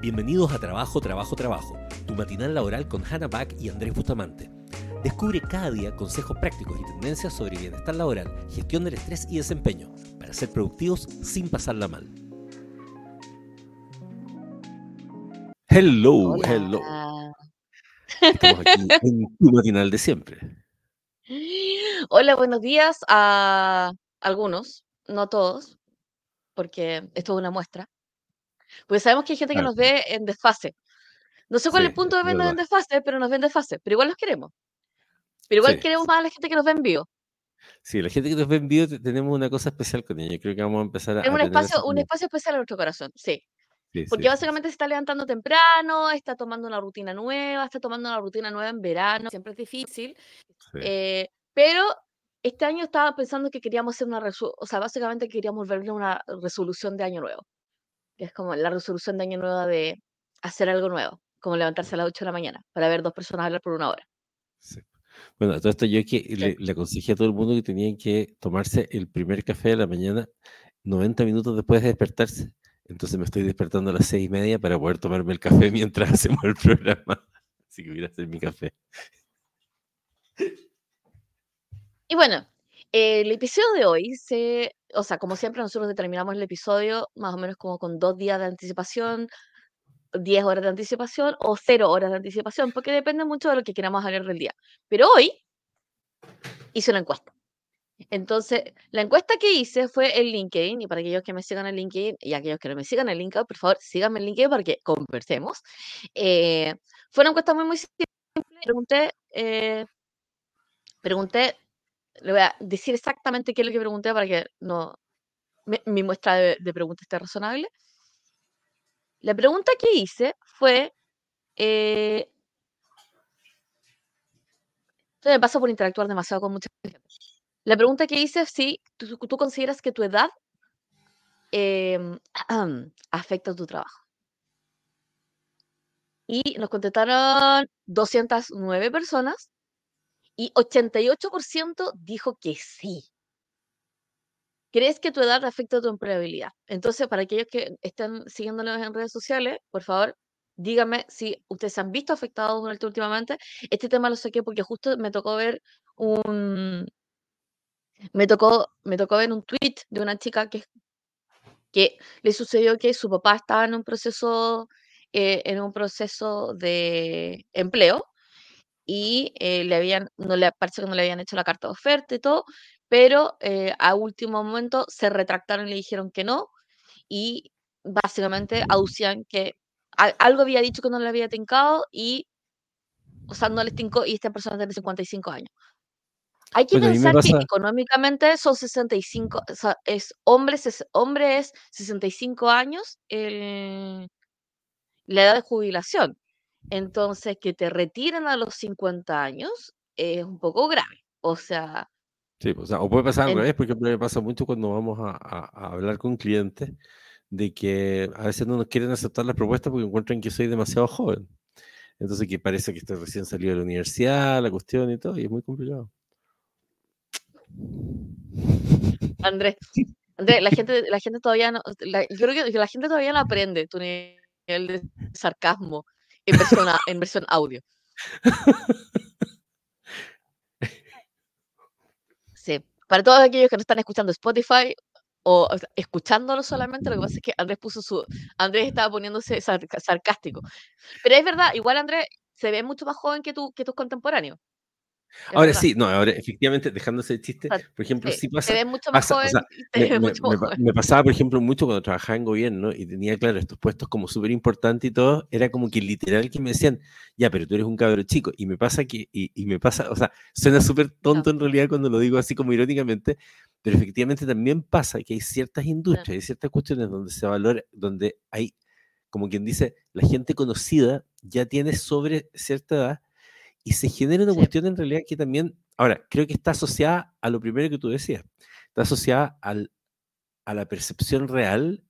Bienvenidos a Trabajo, Trabajo, Trabajo, tu matinal laboral con Hannah Back y Andrés Bustamante. Descubre cada día consejos prácticos y tendencias sobre bienestar laboral, gestión del estrés y desempeño, para ser productivos sin pasarla mal. Hello, Hola. hello. Estamos aquí en tu matinal de siempre. Hola, buenos días a algunos, no a todos, porque esto es una muestra. Porque sabemos que hay gente que nos ve en desfase. No sé cuál es Sí, el punto de es vernos en desfase, pero nos ven en desfase. Pero igual los queremos. Pero igual Sí, queremos más a la gente que nos ve en vivo. Sí, la gente que nos ve en vivo te- tenemos una cosa especial con ella. Creo que vamos a empezar a, Tenemos un espacio, un espacio especial en nuestro corazón, sí. Sí, Porque sí, sí, sí. básicamente se está levantando temprano, está tomando una rutina nueva, está tomando una rutina nueva en verano, siempre es difícil. Sí. Eh, pero este año estaba pensando que queríamos hacer una resolución, o sea, básicamente queríamos verle una resolución de año nuevo, que es como la resolución de año nuevo de hacer algo nuevo, como levantarse a las 8 de la mañana para ver dos personas hablar por una hora. Sí. Bueno, todo esto yo que Sí. le, le aconsejé a todo el mundo que tenían que tomarse el primer café de la mañana 90 minutos después de despertarse. Entonces me estoy despertando a las seis y media para poder tomarme el café mientras hacemos el programa. Así que voy a hacer mi café. Y bueno, el episodio de hoy se, o sea, como siempre nosotros determinamos el episodio más o menos como con dos días de anticipación, 10 horas de anticipación o cero horas de anticipación, porque depende mucho de lo que queramos hablar del día. Pero hoy hice una encuesta. Entonces, la encuesta que hice fue en LinkedIn, y para aquellos que me sigan en LinkedIn y aquellos que no me sigan en LinkedIn, por favor, síganme en LinkedIn para que conversemos. Eh, fue una encuesta muy, muy simple. Pregunté, eh, pregunté, le voy a decir exactamente qué es lo que pregunté para que no, mi, mi muestra de, de preguntas esté razonable. La pregunta que hice fue, eh, me pasa por interactuar demasiado con mucha gente. La pregunta que hice es si tú, tú consideras que tu edad em, afecta tu trabajo. Y nos contestaron 209 personas y 88% dijo que sí. ¿Crees que tu edad afecta tu empleabilidad? Entonces, para aquellos que están siguiéndonos en redes sociales, por favor, díganme si ustedes se han visto afectados durante últimamente. Este tema lo saqué porque justo me tocó ver un me tocó me tocó ver un tweet de una chica que que le sucedió que su papá estaba en un proceso eh, en un proceso de empleo y eh, le habían, no le parece que no le habían hecho la carta de oferta y todo, pero eh, a último momento se retractaron y le dijeron que no y básicamente aducían que a- algo había dicho que no le había tincado y, o sea, no les tincó y esta persona tiene 55 años. Hay que me pensar que pasa... económicamente son 65, o sea, es hombre, ses- hombre es 65 años el- la edad de jubilación. Entonces, que te retiren a los 50 años es un poco grave. O sea, Sí, o sea, o puede pasar al revés, por ejemplo, me pasa mucho cuando vamos a, a- a hablar con clientes de que a veces no nos quieren aceptar las propuestas porque encuentran que soy demasiado joven. Entonces que parece que estoy recién salido de la universidad, la cuestión y todo, y es muy complicado. Andrés, Andrés, la gente, la gente todavía no, la- yo creo que la gente todavía no aprende tu nivel de sarcasmo en versión, en versión audio. Sí. Para todos aquellos que no están escuchando Spotify o, escuchándolo solamente, lo que pasa es que Andrés puso su. Andrés estaba poniéndose sarcástico. Pero es verdad, igual Andrés se ve mucho más joven que, tú, que tus contemporáneos. Ahora verdad. sí, no, ahora efectivamente, dejándose el chiste, O sea, por ejemplo, sí, sí te pasa, ves mucho más pasa, o joven sea, y te me, ves me- mucho más me joven. me pasaba, por ejemplo, mucho cuando trabajaba en gobierno y tenía, claro, estos puestos como súper importantes y todo, era como que literal que me decían, ya, pero tú eres un cabro chico, y me pasa que, y, y me pasa, o sea, suena súper tonto en realidad cuando lo digo así como irónicamente, pero efectivamente también pasa que hay ciertas industrias, hay ciertas cuestiones donde se valora, donde hay, como quien dice, la gente conocida ya tiene sobre cierta edad y se genera una Sí. cuestión en realidad que también, ahora, creo que está asociada a lo primero que tú decías, está asociada al, a la percepción real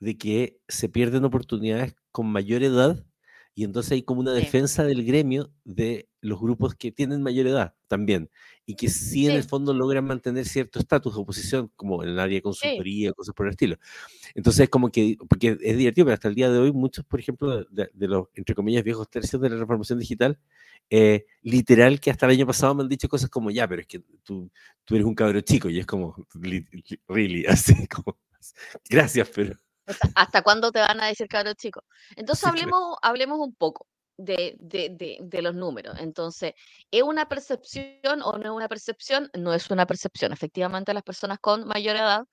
de que se pierden oportunidades con mayor edad Y entonces hay como una defensa del gremio de los grupos que tienen mayor edad también, y que sí, en el fondo logran mantener cierto estatus de oposición, como en el área de consultoría, cosas por el estilo. Entonces, como que, porque es divertido, pero hasta el día de hoy, muchos, por ejemplo, de, los, entre comillas, viejos tercios de la reformación digital, eh, literal que hasta el año pasado me han dicho cosas como, ya, pero es que tú, tú eres un cabro chico, y es como, really, así como, gracias, pero... ¿Hasta cuándo te van a decir cabros chicos? Entonces hablemos, hablemos un poco de, de, los números. Entonces, ¿es una percepción o no es una percepción? No es una percepción. Efectivamente, las personas con mayor edad,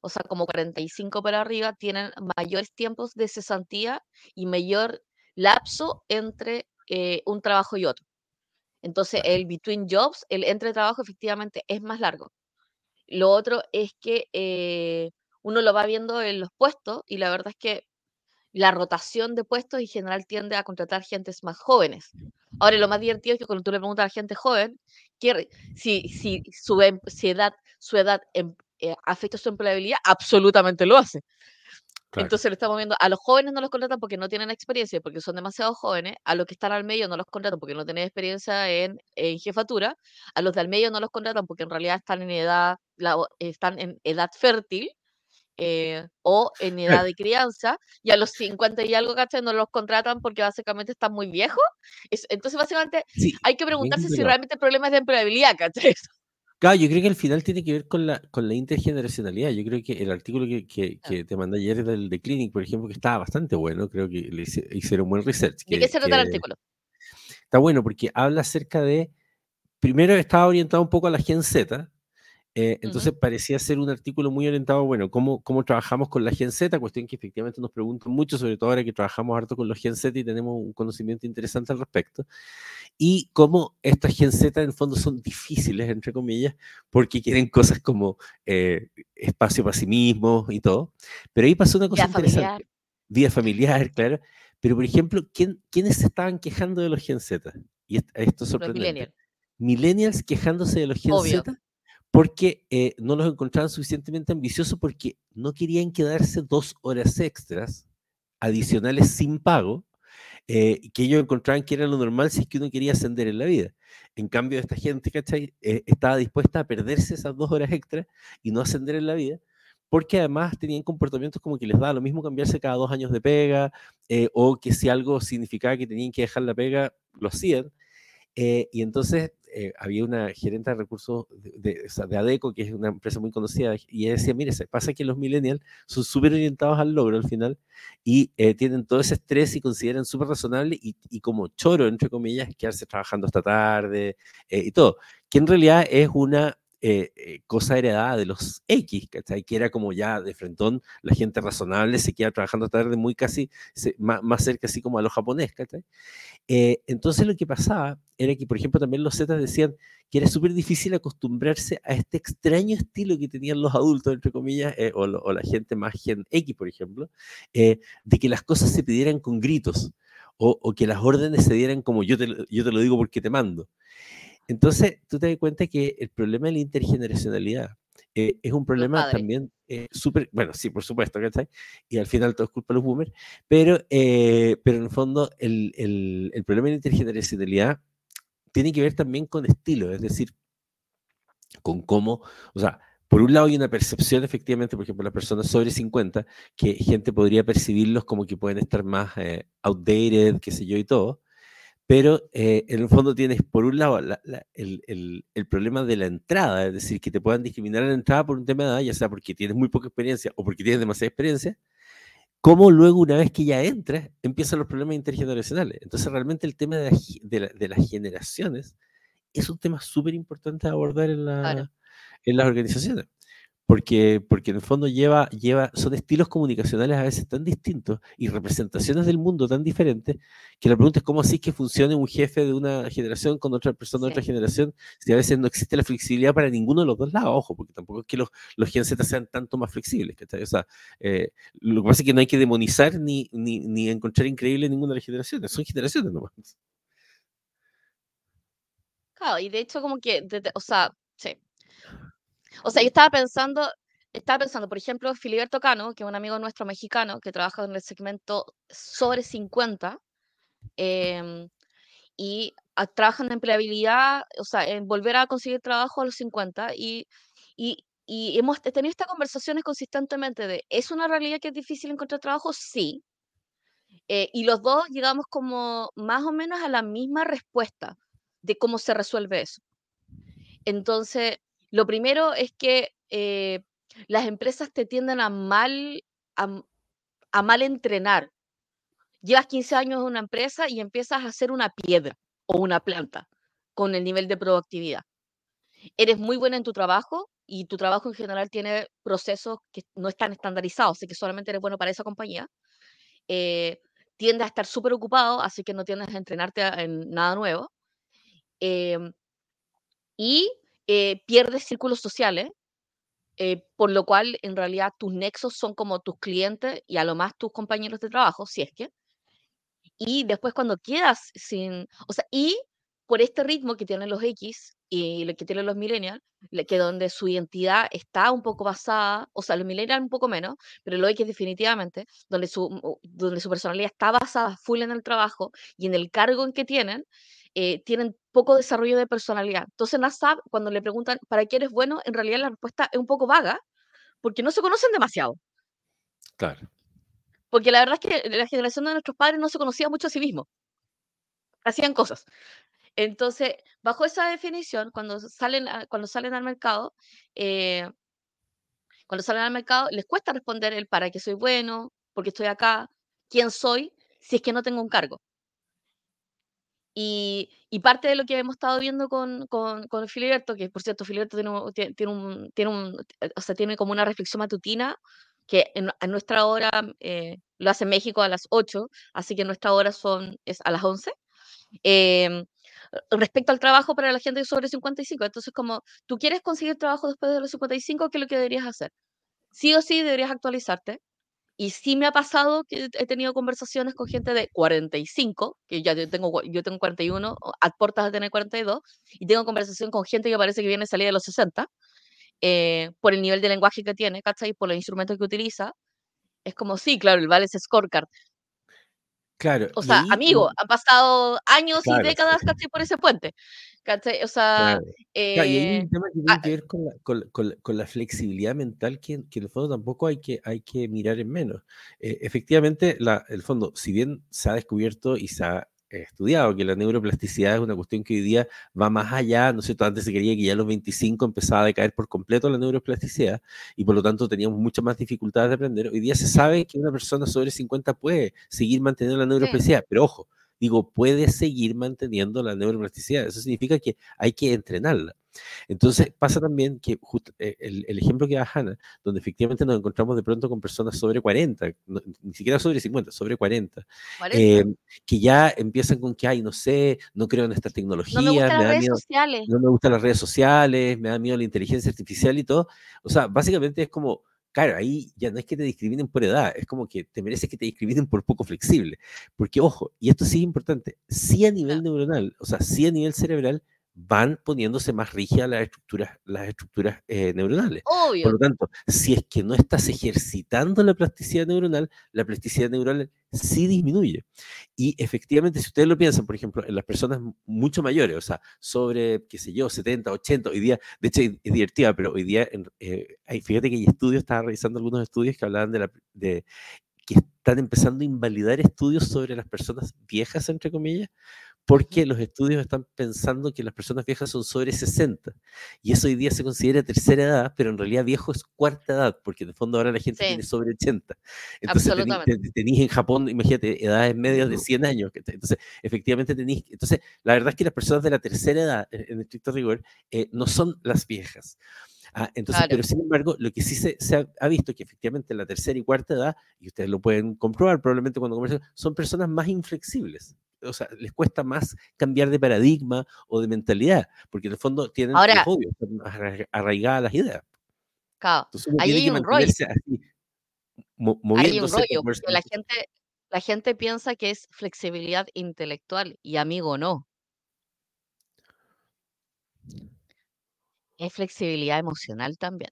o sea, como 45 para arriba, tienen mayores tiempos de cesantía y mayor lapso entre eh, un trabajo y otro. Entonces, el between jobs, el entre trabajo, efectivamente es más largo. Lo otro es que eh, uno lo va viendo en los puestos y la verdad es que la rotación de puestos en general tiende a contratar gentes más jóvenes. Ahora, lo más divertido es que cuando tú le preguntas a la gente joven si, si, su, em, edad, su edad em, eh, afecta su empleabilidad, absolutamente lo hace. Entonces lo estamos viendo, a los jóvenes no los contratan porque no tienen experiencia, porque son demasiado jóvenes, a los que están al medio no los contratan porque no tienen experiencia en, jefatura, a los del medio no los contratan porque en realidad están en edad, están en edad fértil, eh, o en edad de crianza, y a los 50 y algo, ¿cachai? No los contratan porque básicamente están muy viejos. entonces, básicamente, hay que preguntarse si realmente el problema es de empleabilidad, ¿cachai? Claro, yo creo que al final tiene que ver con la, con la intergeneracionalidad. Yo creo que el artículo que, que, que te mandé ayer del de Clinic, por ejemplo, que estaba bastante bueno, creo que le hicieron buen research. ¿De qué se trata el artículo? Está bueno porque habla acerca de, primero estaba orientado un poco a la Gen Z, eh, entonces parecía ser un artículo muy orientado, bueno, cómo, cómo trabajamos con la Gen Z, cuestión que efectivamente nos preguntan mucho, sobre todo ahora que trabajamos harto con los Gen Z y tenemos un conocimiento interesante al respecto, y cómo estas Gen Z en fondo son difíciles, entre comillas, porque quieren cosas como eh, espacio para sí mismos y todo. Pero ahí pasó una cosa interesante. Familiar. Vida familiar, claro. Pero, por ejemplo, ¿quién, ¿quiénes se estaban quejando de los Gen Z? Y esto es sorprendente. Millennials. quejándose de los Gen Z porque eh, no los encontraban suficientemente ambiciosos porque no querían quedarse dos horas extras adicionales sin pago, eh, que ellos encontraban que era lo normal si es que uno quería ascender en la vida. En cambio, esta gente, ¿cachai? Eh, estaba dispuesta a perderse esas dos horas extras y no ascender en la vida, porque además tenían comportamientos como que les daba lo mismo cambiarse cada dos años de pega, o que si algo significaba que tenían que dejar la pega, lo hacían. y entonces eh, había una gerente de recursos de, de, ADECO, que es una empresa muy conocida, y ella decía, mire, se pasa que los millennials son súper orientados al logro al final y eh, tienen todo ese estrés y consideran súper razonable y, y, como choro, entre comillas, quedarse trabajando hasta tarde eh, y todo, que en realidad es una cosa heredada de los X, ¿cachai? Que era como ya de frentón, la gente razonable se queda trabajando tarde muy casi, más, más, cerca así como a los japoneses. Eh, entonces lo que pasaba era que, por ejemplo, también los Zetas decían que era súper difícil acostumbrarse a este extraño estilo que tenían los adultos, entre comillas, eh, o, la gente más Gen X, por ejemplo, eh, de que las cosas se pidieran con gritos o, que las órdenes se dieran como yo te, yo te lo digo porque te mando. Entonces, tú te das cuenta que el problema de la intergeneracionalidad eh, es un problema también eh, súper, bueno, sí, por supuesto, ¿cachai? Y al final todo es culpa de los boomers, pero, eh, pero en el fondo el, el, el, problema de la intergeneracionalidad tiene que ver también con estilo, es decir, con cómo, o sea, por un lado hay una percepción efectivamente, por ejemplo, las personas sobre 50, que gente podría percibirlos como que pueden estar más outdated, qué sé yo, y todo, pero eh, en el fondo tienes, por un lado, el, problema de la entrada, es decir, que te puedan discriminar en la entrada por un tema de edad, ya sea porque tienes muy poca experiencia o porque tienes demasiada experiencia, como luego, una vez que ya entras, empiezan los problemas intergeneracionales. Entonces, realmente el tema de, las generaciones es un tema súper importante a abordar en, en las organizaciones porque, porque en el fondo lleva, lleva, son estilos comunicacionales a veces tan distintos y representaciones del mundo tan diferentes, que la pregunta es cómo así que funcione un jefe de una generación con otra persona de otra generación, si a veces no existe la flexibilidad para ninguno de los dos lados, ojo, porque tampoco es que los, los Gen Z sean tanto más flexibles, O sea, eh, lo que pasa es que no hay que demonizar ni, ni, ni encontrar increíble ninguna de las generaciones, son generaciones nomás. Claro, y de hecho como que, o sea, sí, o sea, yo estaba pensando, estaba pensando, por ejemplo, Filiberto Cano, que es un amigo nuestro mexicano que trabaja en el segmento sobre 50, em, y ah, trabajan en empleabilidad, o sea, en volver a conseguir trabajo a los 50 y, y, y hemos tenido estas conversaciones consistentemente de, ¿es una realidad que es difícil encontrar trabajo? Sí. Eh, y los dos llegamos como más o menos a la misma respuesta de cómo se resuelve eso. Entonces, lo primero es que eh, las empresas te tienden a mal, a, mal entrenar. Llevas 15 años en una empresa y empiezas a hacer una piedra o una planta con el nivel de productividad. Eres muy buena en tu trabajo y tu trabajo en general tiene procesos que no están estandarizados, así que solamente eres bueno para esa compañía. Eh, tiendes a estar súper ocupado, así que no tiendes a entrenarte en nada nuevo. Em, y eh, pierdes círculos sociales, eh, por lo cual en realidad tus nexos son como tus clientes y a lo más tus compañeros de trabajo, si es que. Y después cuando quedas sin, o sea, y por este ritmo que tienen los X y lo que tienen los millennials, que donde su identidad está un poco basada, o sea, los millennials un poco menos, pero los X definitivamente, donde su, donde su personalidad está basada full en el trabajo y en el cargo en que tienen, eh, tienen poco desarrollo de personalidad. Entonces, Nasab, cuando le preguntan, ¿para qué eres bueno? En realidad la respuesta es un poco vaga, porque no se conocen demasiado. Claro. Porque la verdad es que la generación de nuestros padres no se conocía mucho a sí mismo. Hacían cosas. Entonces, bajo esa definición, cuando salen, cuando salen al mercado, eh, cuando salen al mercado, les cuesta responder el para qué soy bueno, porque estoy acá, quién soy, si es que no tengo un cargo. Y, parte de lo que hemos estado viendo con, con, con Filiberto, que por cierto, Filiberto tiene, tiene, un, tiene, un, o sea, tiene como una reflexión matutina, que en, nuestra hora eh, lo hace México a las 8, así que nuestra hora son, es a las 11. Em, respecto al trabajo para la gente sobre 55, entonces como tú quieres conseguir trabajo después de los 55, ¿qué es lo que deberías hacer? Sí o sí deberías actualizarte, y sí me ha pasado que he tenido conversaciones con gente de 45, que ya yo tengo, yo tengo 41, a puertas de tener 42, y tengo conversación con gente que parece que viene salida de los 60, eh, por el nivel de lenguaje que tiene, ¿cachai? Por los instrumentos que utiliza. Es como, sí, claro, el Vale es scorecard. Claro. O sea, amigo, han pasado años y décadas, ¿cachai? Por ese puente. O sea. y hay un tema que tiene que ver con la, con, con, la flexibilidad mental que, que, en el fondo tampoco hay que, hay que mirar en menos. Eh, efectivamente, la, el fondo, si bien se ha descubierto y se ha estudiado que la neuroplasticidad es una cuestión que hoy día va más allá, ¿no es cierto? Antes se quería que ya a los 25 empezaba a decaer por completo la neuroplasticidad y por lo tanto teníamos muchas más dificultades de aprender. Hoy día se sabe que una persona sobre 50 puede seguir manteniendo la neuroplasticidad, pero ojo, digo, puede seguir manteniendo la neuroplasticidad. Eso significa que hay que entrenarla. Entonces pasa también que eh, el, ejemplo que da Hanna, donde efectivamente nos encontramos de pronto con personas sobre 40, ni siquiera sobre 50, sobre 40, em, que ya empiezan con que, ay, no sé, no creo en estas tecnologías, no me, gustan las redes sociales. no me gustan las redes sociales, me da miedo la inteligencia artificial y todo. O sea, básicamente es como, claro, ahí ya no es que te discriminen por edad, es como que te mereces que te discriminen por poco flexible. Porque, ojo, y esto sí es importante, sí a nivel neuronal, o sea, sí a nivel cerebral, van poniéndose más rígidas las estructuras, las estructuras eh, neuronales. Por lo tanto, si es que no estás ejercitando la plasticidad neuronal, la plasticidad neuronal sí disminuye. Y efectivamente, si ustedes lo piensan, por ejemplo, en las personas mucho mayores, o sea, sobre, qué sé yo, 70, 80, hoy día, de hecho es divertida, pero hoy día, eh, fíjate que hay estudios, estaba revisando algunos estudios que hablaban de, la, de que están empezando a invalidar estudios sobre las personas viejas, entre comillas, porque los estudios están pensando que las personas viejas son sobre 60 y eso hoy día se considera tercera edad, pero en realidad viejo es cuarta edad, porque el fondo ahora la gente tiene sobre 80. Entonces tenéis en Japón, imagínate, edades medias de 100 años. Entonces, efectivamente tenéis, entonces, la verdad es que las personas de la tercera edad, en estricto rigor, eh, no son las viejas. Ah, entonces, pero sin embargo, lo que sí se, ha, ha, visto que efectivamente la tercera y cuarta edad, y ustedes lo pueden comprobar probablemente cuando conversan, son personas más inflexibles o sea, les cuesta más cambiar de paradigma o de mentalidad, porque en el fondo tienen Ahora, arraigadas las ideas. Claro, ahí hay un rollo. hay un rollo, porque la gente, la gente piensa que es flexibilidad intelectual y amigo no. Es flexibilidad emocional también.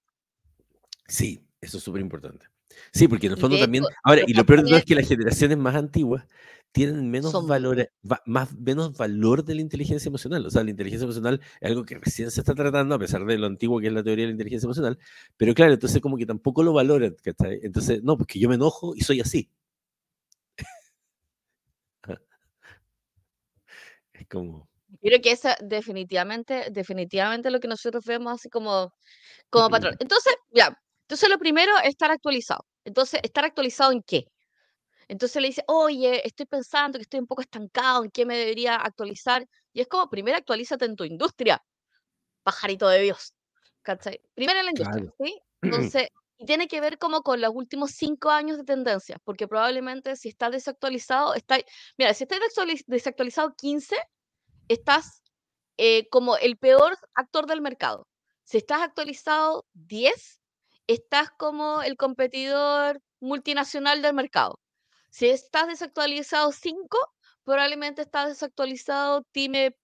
Sí, eso es súper importante. Sí, porque en el fondo también. Ahora, y lo peor de todo es que las generaciones más antiguas tienen menos Son valor, va- más, menos valor de la inteligencia emocional. O sea, la inteligencia emocional es algo que recién se está tratando, a pesar de lo antiguo que es la teoría de la inteligencia emocional. Pero claro, entonces como que tampoco lo valoran, ¿cachai? Entonces, no, porque yo me enojo y soy así. Es como... Creo que esa definitivamente, definitivamente lo que nosotros vemos así como, como patrón. Entonces, ya, entonces lo primero es estar actualizado. Entonces, ¿estar actualizado en qué? Entonces le dice, oye, estoy pensando que estoy un poco estancado, ¿en qué me debería actualizar? Y es como, primero actualízate en tu industria, pajarito de Dios. ¿Cachai? Primero en la industria, Claro. ¿sí? Entonces, y tiene que ver como con los últimos cinco años de tendencias, porque probablemente si estás desactualizado, está, mira, si estás desactualiz- desactualizado 15, estás eh, como el peor actor del mercado. Si estás actualizado 10, estás como el competidor multinacional del mercado. Si estás desactualizado 5, probablemente estás desactualizado time,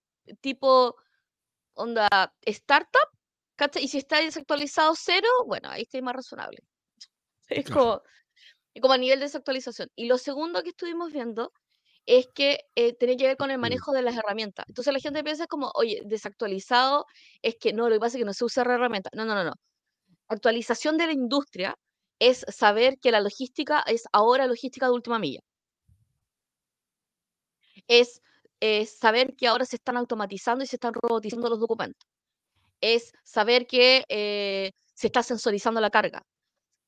tipo onda startup. ¿cachai? Y si estás desactualizado 0, bueno, ahí estoy más razonable. Es como, como a nivel de desactualización. Y lo segundo que estuvimos viendo es que eh, tiene que ver con el Mm. manejo de las herramientas. Entonces la gente piensa como, oye, desactualizado es que no, lo que pasa es que no se usa herramienta. No, no, no, no. Actualización de la industria es saber que la logística es ahora logística de última milla. Es eh, saber que ahora se están automatizando y se están robotizando los documentos. Es saber que eh, se está sensorizando la carga.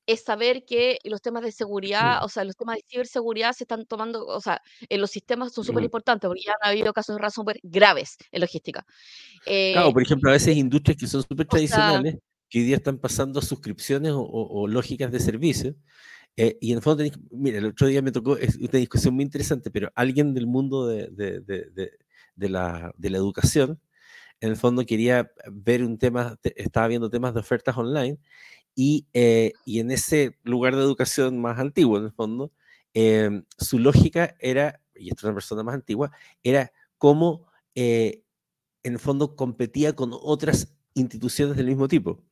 Es saber que los temas de seguridad, o sea, los temas de ciberseguridad se están tomando, o sea, en los sistemas son súper Mm. importantes porque ya han habido casos de ransomware graves en logística. Claro, Eh, por ejemplo, a veces industrias que son súper o sea, tradicionales, que hoy día están pasando suscripciones o, o- o lógicas de servicio. eh, y en el fondo, mira, el otro día me tocó es una discusión muy interesante, pero alguien del mundo de, de- de- de- la, de la educación, en el fondo quería ver un tema, te- estaba viendo temas de ofertas online, y, eh, y en ese lugar de educación más antiguo, en el fondo, em, su lógica era, y esto es una persona más antigua, era cómo eh, en el fondo competía con otras instituciones del mismo tipo.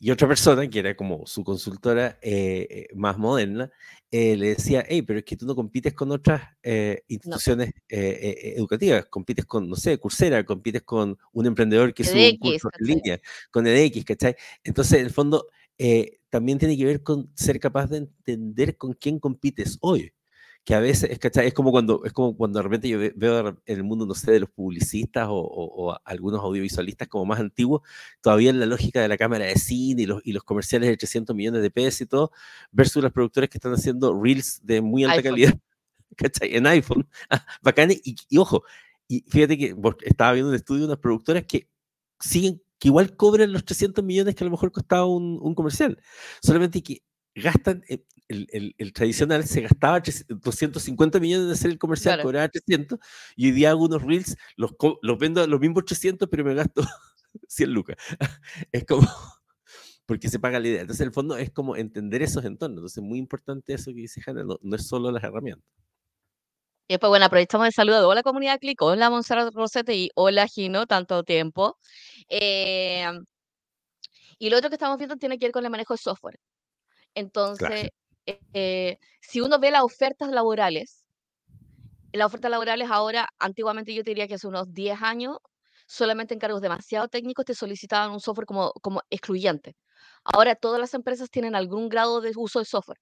Y otra persona, que era como su consultora eh, eh, más moderna, eh, le decía, hey, pero es que tú no compites con otras eh, no, instituciones eh, educativas, compites con, no sé, Coursera, compites con un emprendedor que sube un curso en línea, con EDX, ¿cachai? Entonces, en el fondo, también tiene que ver con ser capaz de entender con quién compites hoy que a veces, es, ¿cachai? es como cuando es como cuando de repente yo ve- veo en el mundo, no sé, de los publicistas o, o- o algunos audiovisualistas como más antiguos, todavía en la lógica de la cámara de cine y los, y los comerciales de 300 millones de pesos y todo, versus las productoras que están haciendo reels de muy alta iPhone. calidad, ¿cachai? En iPhone, ah, bacanes, y, y ojo, y fíjate que estaba viendo un estudio de unas productoras que siguen, que igual cobran los 300 millones que a lo mejor costaba un, un comercial, solamente que gastan, eh, el, el- el tradicional se gastaba 300 250 millones en hacer el comercial, Claro. cobraba 300, y hoy día hago unos reels, los, los vendo a los mismos 300, pero me gasto 100 lucas. Es como, porque se paga la idea. Entonces, en el fondo es como entender esos entornos. Entonces, muy importante eso que dice Hanna, no, no es solo las herramientas. Y después, bueno, aprovechamos el saludo de hola comunidad Click, hola Monserrat Rosete y hola Gino, tanto tiempo. Eh, y lo otro que estamos viendo tiene que ver con el manejo de software. Entonces, eh, si uno ve las ofertas laborales, las ofertas laborales ahora, antiguamente yo te diría que hace unos 10 años, solamente en cargos demasiado técnicos te solicitaban un software como, como excluyente. Ahora todas las empresas tienen algún grado de uso de software.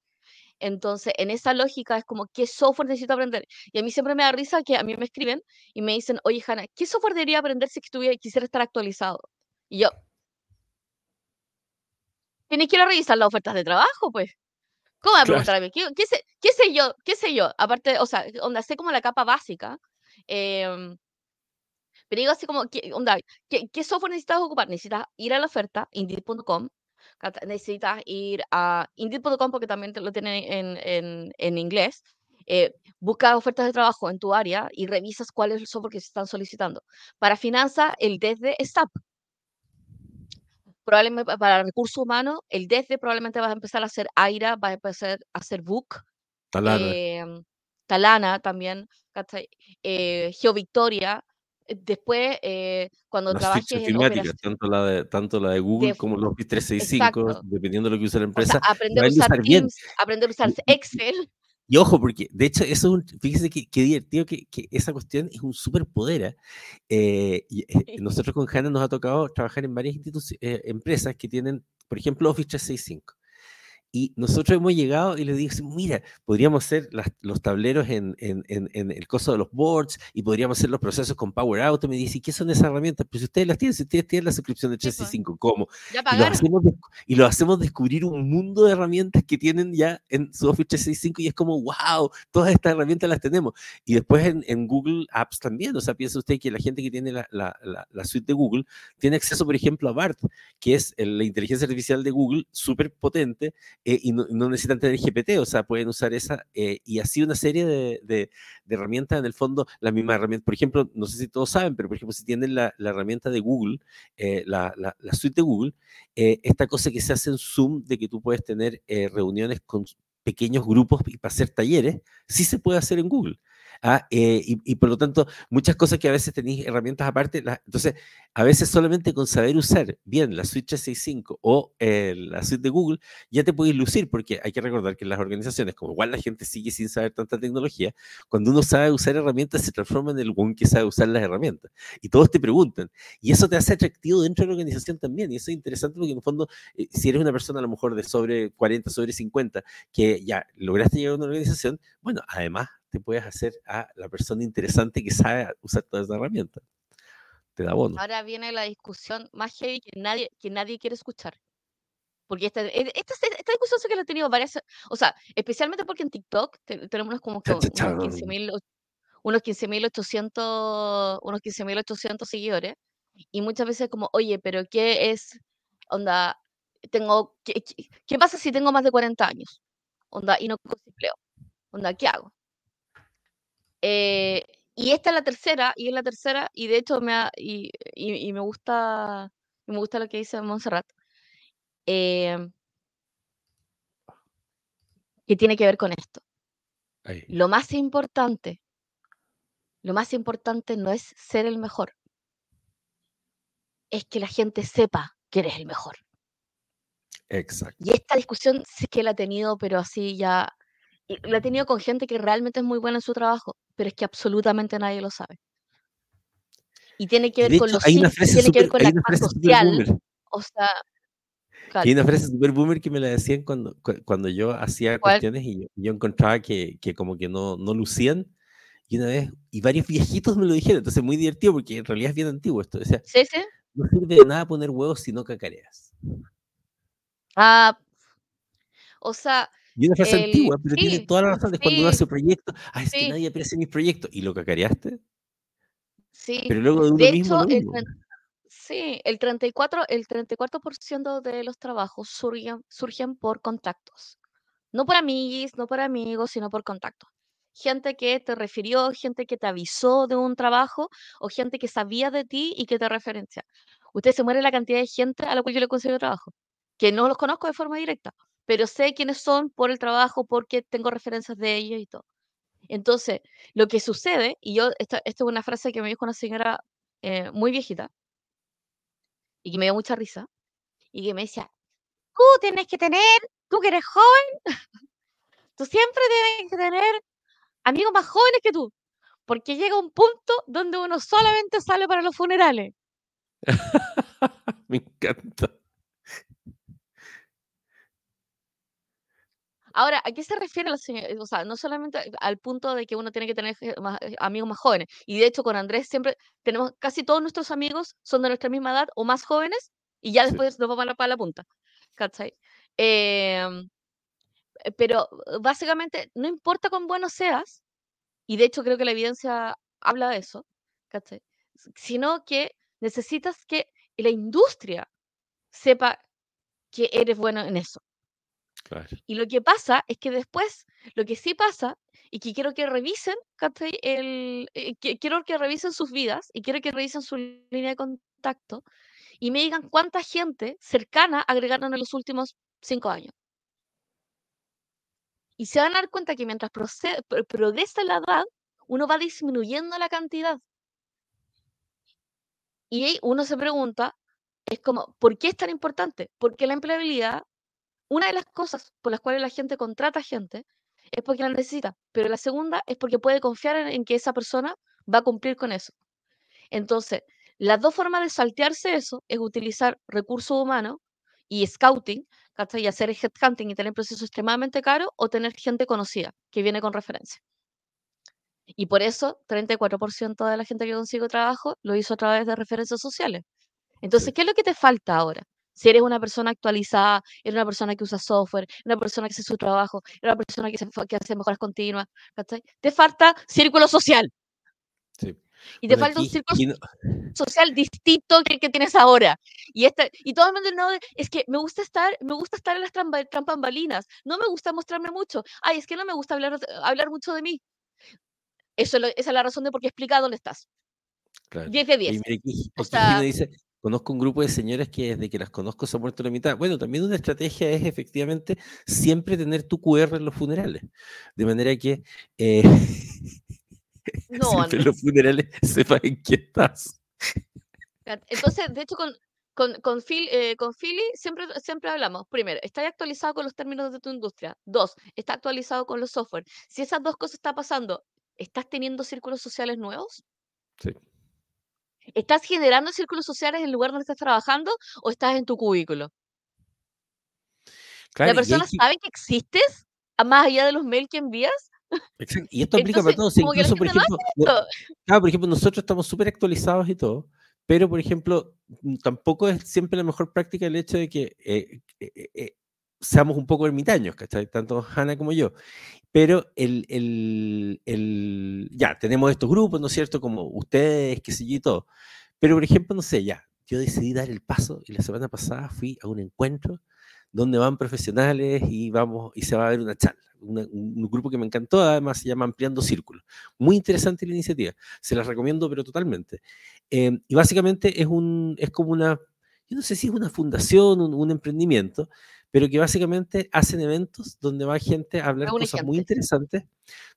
Entonces, en esa lógica es como, ¿qué software necesito aprender? Y a mí siempre me da risa que a mí me escriben y me dicen, oye, Hanna, ¿qué software debería aprender si estuviera, quisiera estar actualizado? Y yo, tienes que ir a revisar las ofertas de trabajo, pues. ¿Cómo me va a Claro. preguntar a mí? ¿Qué, qué sé, qué sé yo? ¿Qué sé yo? Aparte, o sea, onda, sé como la capa básica. em, pero digo así como, ¿qué, onda, ¿qué, qué software necesitas ocupar? Necesitas ir a la oferta, indeed.com. Necesitas ir a indeed.com porque también te lo tienen en, en, en inglés. eh, busca ofertas de trabajo en tu área y revisas cuál es el software que se están solicitando. Para finanzas, el desde SAP. Probablemente pa- para recursos humanos, el desde probablemente vas a empezar a hacer AIRA, vas a empezar a hacer Book, Talana. em, Talana también. Eh, GeoVictoria. eh, Después, eh, cuando Las trabajes en tanto la de, tanto la de Google de, como los Office 365, exacto. dependiendo de lo que use la O sea, empresa, aprender a usar. Teams, aprender a usar Excel. Y ojo, porque de hecho, eso es un, fíjese que, divertido que, esa cuestión es un superpoder. ¿eh? eh y, eh, nosotros con Hanna nos ha tocado trabajar en varias eh, empresas que tienen, por ejemplo, Office 365. Y nosotros hemos llegado y le digo, mira, podríamos hacer los tableros en, en, en, el costo de los boards y podríamos hacer los procesos con Power Auto. Me dice, ¿qué son esas herramientas? Pues ustedes las tienen, si ustedes tienen la suscripción de 365, ¿cómo? Y lo, hacemos, y hacemos descubrir un mundo de herramientas que tienen ya en su Office 365 y es como, wow, todas estas herramientas las tenemos. Y después en, Google Apps también, o sea, piensa usted que la gente que tiene la, la, la, suite de Google tiene acceso, por ejemplo, a BART, que es la inteligencia artificial de Google, súper potente, eh, y no, necesitan tener GPT, o sea, pueden usar esa eh, y así una serie de, de, herramientas, en el fondo, la misma herramienta. Por ejemplo, no sé si todos saben, pero por ejemplo, si tienen la, la herramienta de Google, eh, la, la, suite de Google, esta cosa que se hace en Zoom, de que tú puedes tener reuniones con pequeños grupos y para hacer talleres, sí se puede hacer en Google. ¿Ah? Eh, y, por lo tanto, muchas cosas que a veces tenéis herramientas aparte, entonces, a veces solamente con saber usar bien la Switch 65 o eh, la suite de Google, ya te puedes lucir, porque hay que recordar que en las organizaciones, como igual la gente sigue sin saber tanta tecnología, cuando uno sabe usar herramientas, se transforma en el one que sabe usar las herramientas. Y todos te preguntan. Y eso te hace atractivo dentro de la organización también. Y eso es interesante porque en el fondo, eh, si eres una persona a lo mejor de sobre 40, sobre 50, que ya lograste llegar a una organización, bueno, además puedes hacer a la persona interesante que sabe usar todas esas herramientas. Te da bono. Ahora viene la discusión más heavy que nadie, que nadie quiere escuchar. Porque esta, e, esta, esta discusión sí que la he tenido varias, o sea, especialmente porque en TikTok tenemos como que unos 15.000 unos 15.800 unos 15.800 seguidores y muchas veces como, oye, pero ¿qué es, onda, tengo, qué, qué, pasa si tengo más de 40 años? Onda, y no consigo empleo. Onda, ¿qué hago? Eh, y esta es la tercera, y es la tercera, y de hecho me, y, y, me gusta me gusta lo que dice Montserrat, eh, que tiene que ver con esto. Lo más importante, lo más importante no es ser el mejor, es que la gente sepa que eres el mejor. Exacto. Y esta discusión sí que la he tenido, pero así ya, la he tenido con gente que realmente es muy buena en su trabajo pero es que absolutamente nadie lo sabe. Y tiene que ver con los tiene que ver con la clase social. O sea, hay una frase super boomer que me la decían cuando, cuando yo hacía cuestiones y yo, encontraba que, que, como que no, no lucían. Y una vez, y varios viejitos me lo dijeron, entonces muy divertido porque en realidad es bien antiguo esto. Decía, sí, sí. No sirve de nada poner huevos si no cacareas. Ah, o sea, y una frase antigua, pero tiene toda la razón de cuando uno hace proyectos. Ay, es que nadie aprecia mis proyectos. ¿Y lo cacareaste? Sí. Pero luego de uno mismo. el, sí, el 34%, el 34 de los trabajos surgen, surgen por contactos. No por amigos, no por amigos, sino por contactos. Gente que te refirió, gente que te avisó de un trabajo o gente que sabía de ti y que te referencia. Usted se muere la cantidad de gente a la cual yo le consigo trabajo, que no los conozco de forma directa, pero sé quiénes son por el trabajo, porque tengo referencias de ellos y todo. Entonces, lo que sucede, y yo, esta, es una frase que me dijo una señora eh, muy viejita, y que me dio mucha risa, y que me decía, tú tienes que tener, tú que eres joven, tú siempre tienes que tener amigos más jóvenes que tú, porque llega un punto donde uno solamente sale para los funerales. me encanta. Ahora, ¿a qué se refiere la señora? O sea, no solamente al punto de que uno tiene que tener eh, amigos más jóvenes. Y de hecho, con Andrés siempre tenemos, casi todos nuestros amigos son de nuestra misma edad o más jóvenes, y ya después nos vamos a la, para la punta. ¿Cachai? Em, eh, pero eh, básicamente, no importa cuán bueno seas, y de hecho creo que la evidencia habla de eso, ¿cachai? Sino que necesitas que la industria sepa que eres bueno en eso. Y lo que pasa es que después, lo que sí pasa, y que quiero que revisen, El, eh, quiero que revisen sus vidas y quiero que revisen su línea de contacto y me digan cuánta gente cercana agregaron en los últimos cinco años. Y se van a dar cuenta que mientras progresa la edad, uno va disminuyendo la cantidad. Y uno se pregunta, es como, ¿por qué es tan importante? Porque la empleabilidad una de las cosas por las cuales la gente contrata gente es porque la necesita, pero la segunda es porque puede confiar en, en que esa persona va a cumplir con eso. Entonces, las dos formas de saltearse eso es utilizar recursos humanos y scouting, ¿cachai? Y hacer headhunting y tener procesos extremadamente caros o tener gente conocida que viene con referencia. Y por eso, 34% de la gente que consigo trabajo lo hizo a través de referencias sociales. Entonces. ¿qué es lo que te falta ahora? Si eres una persona actualizada, eres una persona que usa software, una persona que hace su trabajo, eres una persona que, se, enfa- que hace mejoras continuas, ¿cachai? Te falta círculo social. Sí. Y te Bueno, falta un círculo no- social distinto que el que tienes ahora. Y este, y todo el mundo no, es que me gusta estar, me gusta estar en las trampa, trampambalinas. No me gusta mostrarme mucho. Ay, es que no me gusta hablar, hablar mucho de mí. Eso esa es la razón de por qué explica dónde estás. claro. 10 de Oye, 10. mira, aquí, O aquí Gino sea, dice, conozco un grupo de señoras que desde que las conozco se han muerto la mitad. Bueno, también una estrategia es efectivamente siempre tener tu QR en los funerales. De manera que eh, no, siempre en Andrés. los funerales sepas en qué estás. Entonces, de hecho, con, con, con, Phil, eh, con Philly siempre, siempre hablamos, primero, está actualizado con los términos de tu industria. Dos, está actualizado con los software. Si esas dos cosas están pasando, ¿estás teniendo círculos sociales nuevos? Sí. ¿Estás generando círculos sociales en el lugar donde estás trabajando o estás en tu cubículo? ¿La Claro, hay persona que- sabe que existes más allá de los mails que envías? exacto, y esto aplica para todos. la Incluso, por ejemplo, no- Esto, Claro, por ejemplo, nosotros estamos súper actualizados y todo, pero por ejemplo, tampoco es siempre la mejor práctica el hecho de que eh, eh, eh, seamos un poco ermitaños, ¿cachai? Tanto Hanna como yo. Pero el, el, el- ya, tenemos estos grupos, ¿no es cierto? Como ustedes, qué sé yo y todo. Pero por ejemplo, no sé, ya, yo decidí dar el paso y la semana pasada fui a un encuentro donde van profesionales y vamos y se va a ver una charla. una- un, grupo que me encantó, además se llama Ampliando Círculos. Muy interesante la iniciativa, se las recomiendo, pero totalmente. Eh, y básicamente es, un, es como una, yo no sé si es una fundación, un, un emprendimiento, pero que básicamente hacen eventos donde va gente a hablar cosas muy gente. interesantes.